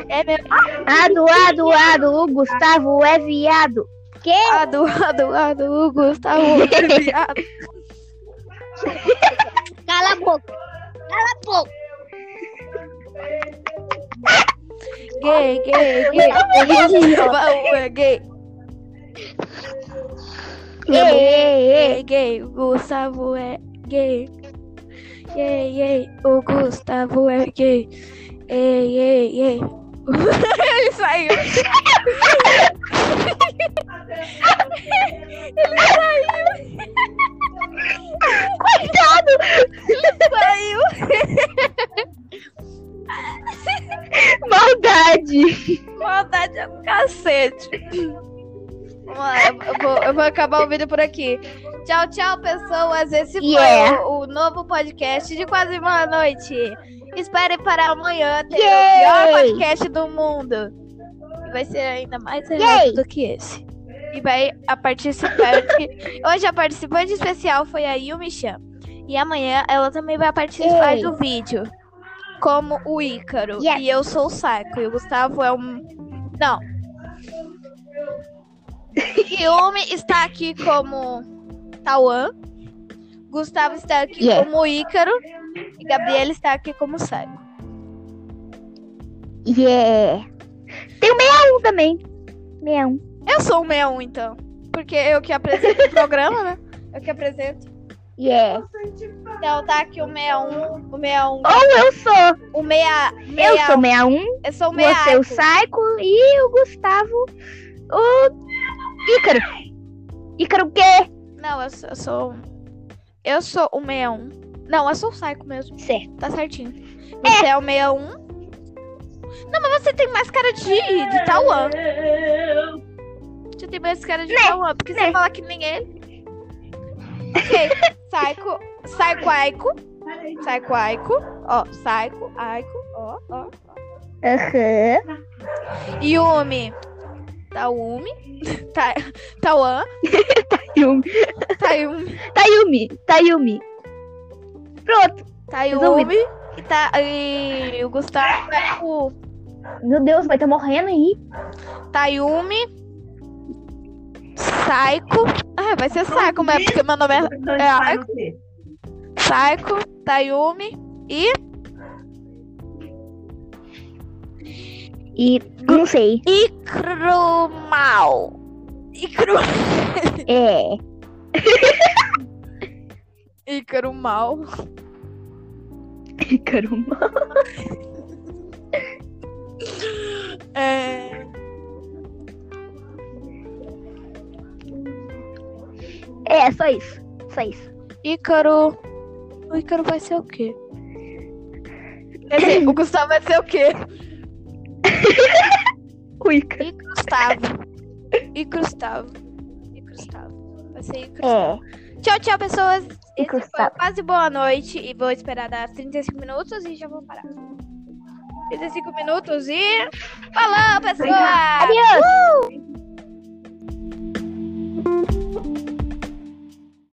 É meu Ado, ado, ado. O Gustavo é viado. ado, ado, ado, o Gustavo é [laughs] viado. Cala a boca. Cala a boca. Gay, gay, gay. O Gustavo é gay. Ei, ei. Gay, o Gustavo é gay. Ei, ei, o Gustavo é gay. Ei, ei, ei. [laughs] Ele saiu. [laughs] Ele saiu. Coitado. Saiu. [laughs] Maldade. Maldade é um cacete. Vamos lá, eu, eu vou, eu vou acabar o vídeo por aqui. Tchau, tchau, pessoas. Esse Yeah. foi o, o novo podcast de quase uma noite. Espere para amanhã ter Yay. o pior podcast do mundo. E vai ser ainda mais Yay. errado do que esse. E vai a participante. [laughs] Hoje a participante especial foi a Yumi Chan. E amanhã ela também vai participar do vídeo. Como o Ícaro. E eu sou o Saco. E o Gustavo é um. Não. Yumi está aqui como Tauan. Gustavo está aqui Yeah. como Ícaro. E Gabriela está aqui como Saco. Yeah. Tem o 61 também. 61. Eu sou o 61, então. Porque eu que apresento o programa, né? Eu que apresento. Yeah. Então tá aqui o 61. O 61. Ou eu sou. O 6. Eu sou 61. Eu sou o Você o 61. Saico e o Gustavo o Ícaro. Ícaro o quê? Não, eu sou, eu sou. Eu sou o 61. Não, eu sou o Psycho mesmo. Certo. Tá certinho. Você é, o 61. Não, mas você tem mais cara de, de Tauan. Você tem mais cara de Né, Tauan, porque né. você fala que nem ele. Ok. Psycho. Psycho Aiko. Psycho Aiko. Ó, Psycho Aiko. Ó, ó. Aham. Yumi. Taumi. [laughs] Ta, Tauan. Yumi. Tayumi. Tayumi. Tayumi. Pronto. Tayumi. E, tá, e o Gustavo é o Meu Deus, vai estar morrendo aí. Tayumi. Saiko. Ah, vai ser Saiko mesmo, porque meu nome é, é vai Aiko. no quê? Saiko, Tayumi e E não sei. Ikrumal. Ikru... É. [laughs] Ikrumal. Caramba. [laughs] É... É, só isso. Só isso. Ícaro. O Ícaro vai ser o quê? Dizer, o Gustavo vai ser o quê? Cuica. E Gustavo. E Gustavo. E Gustavo. Vai ser Icrustavo. É. Tchau, tchau, pessoas. Esse foi quase boa noite. E vou esperar dar 35 minutos e já vou parar. 35 minutos e. Falou, pessoal! Adeus.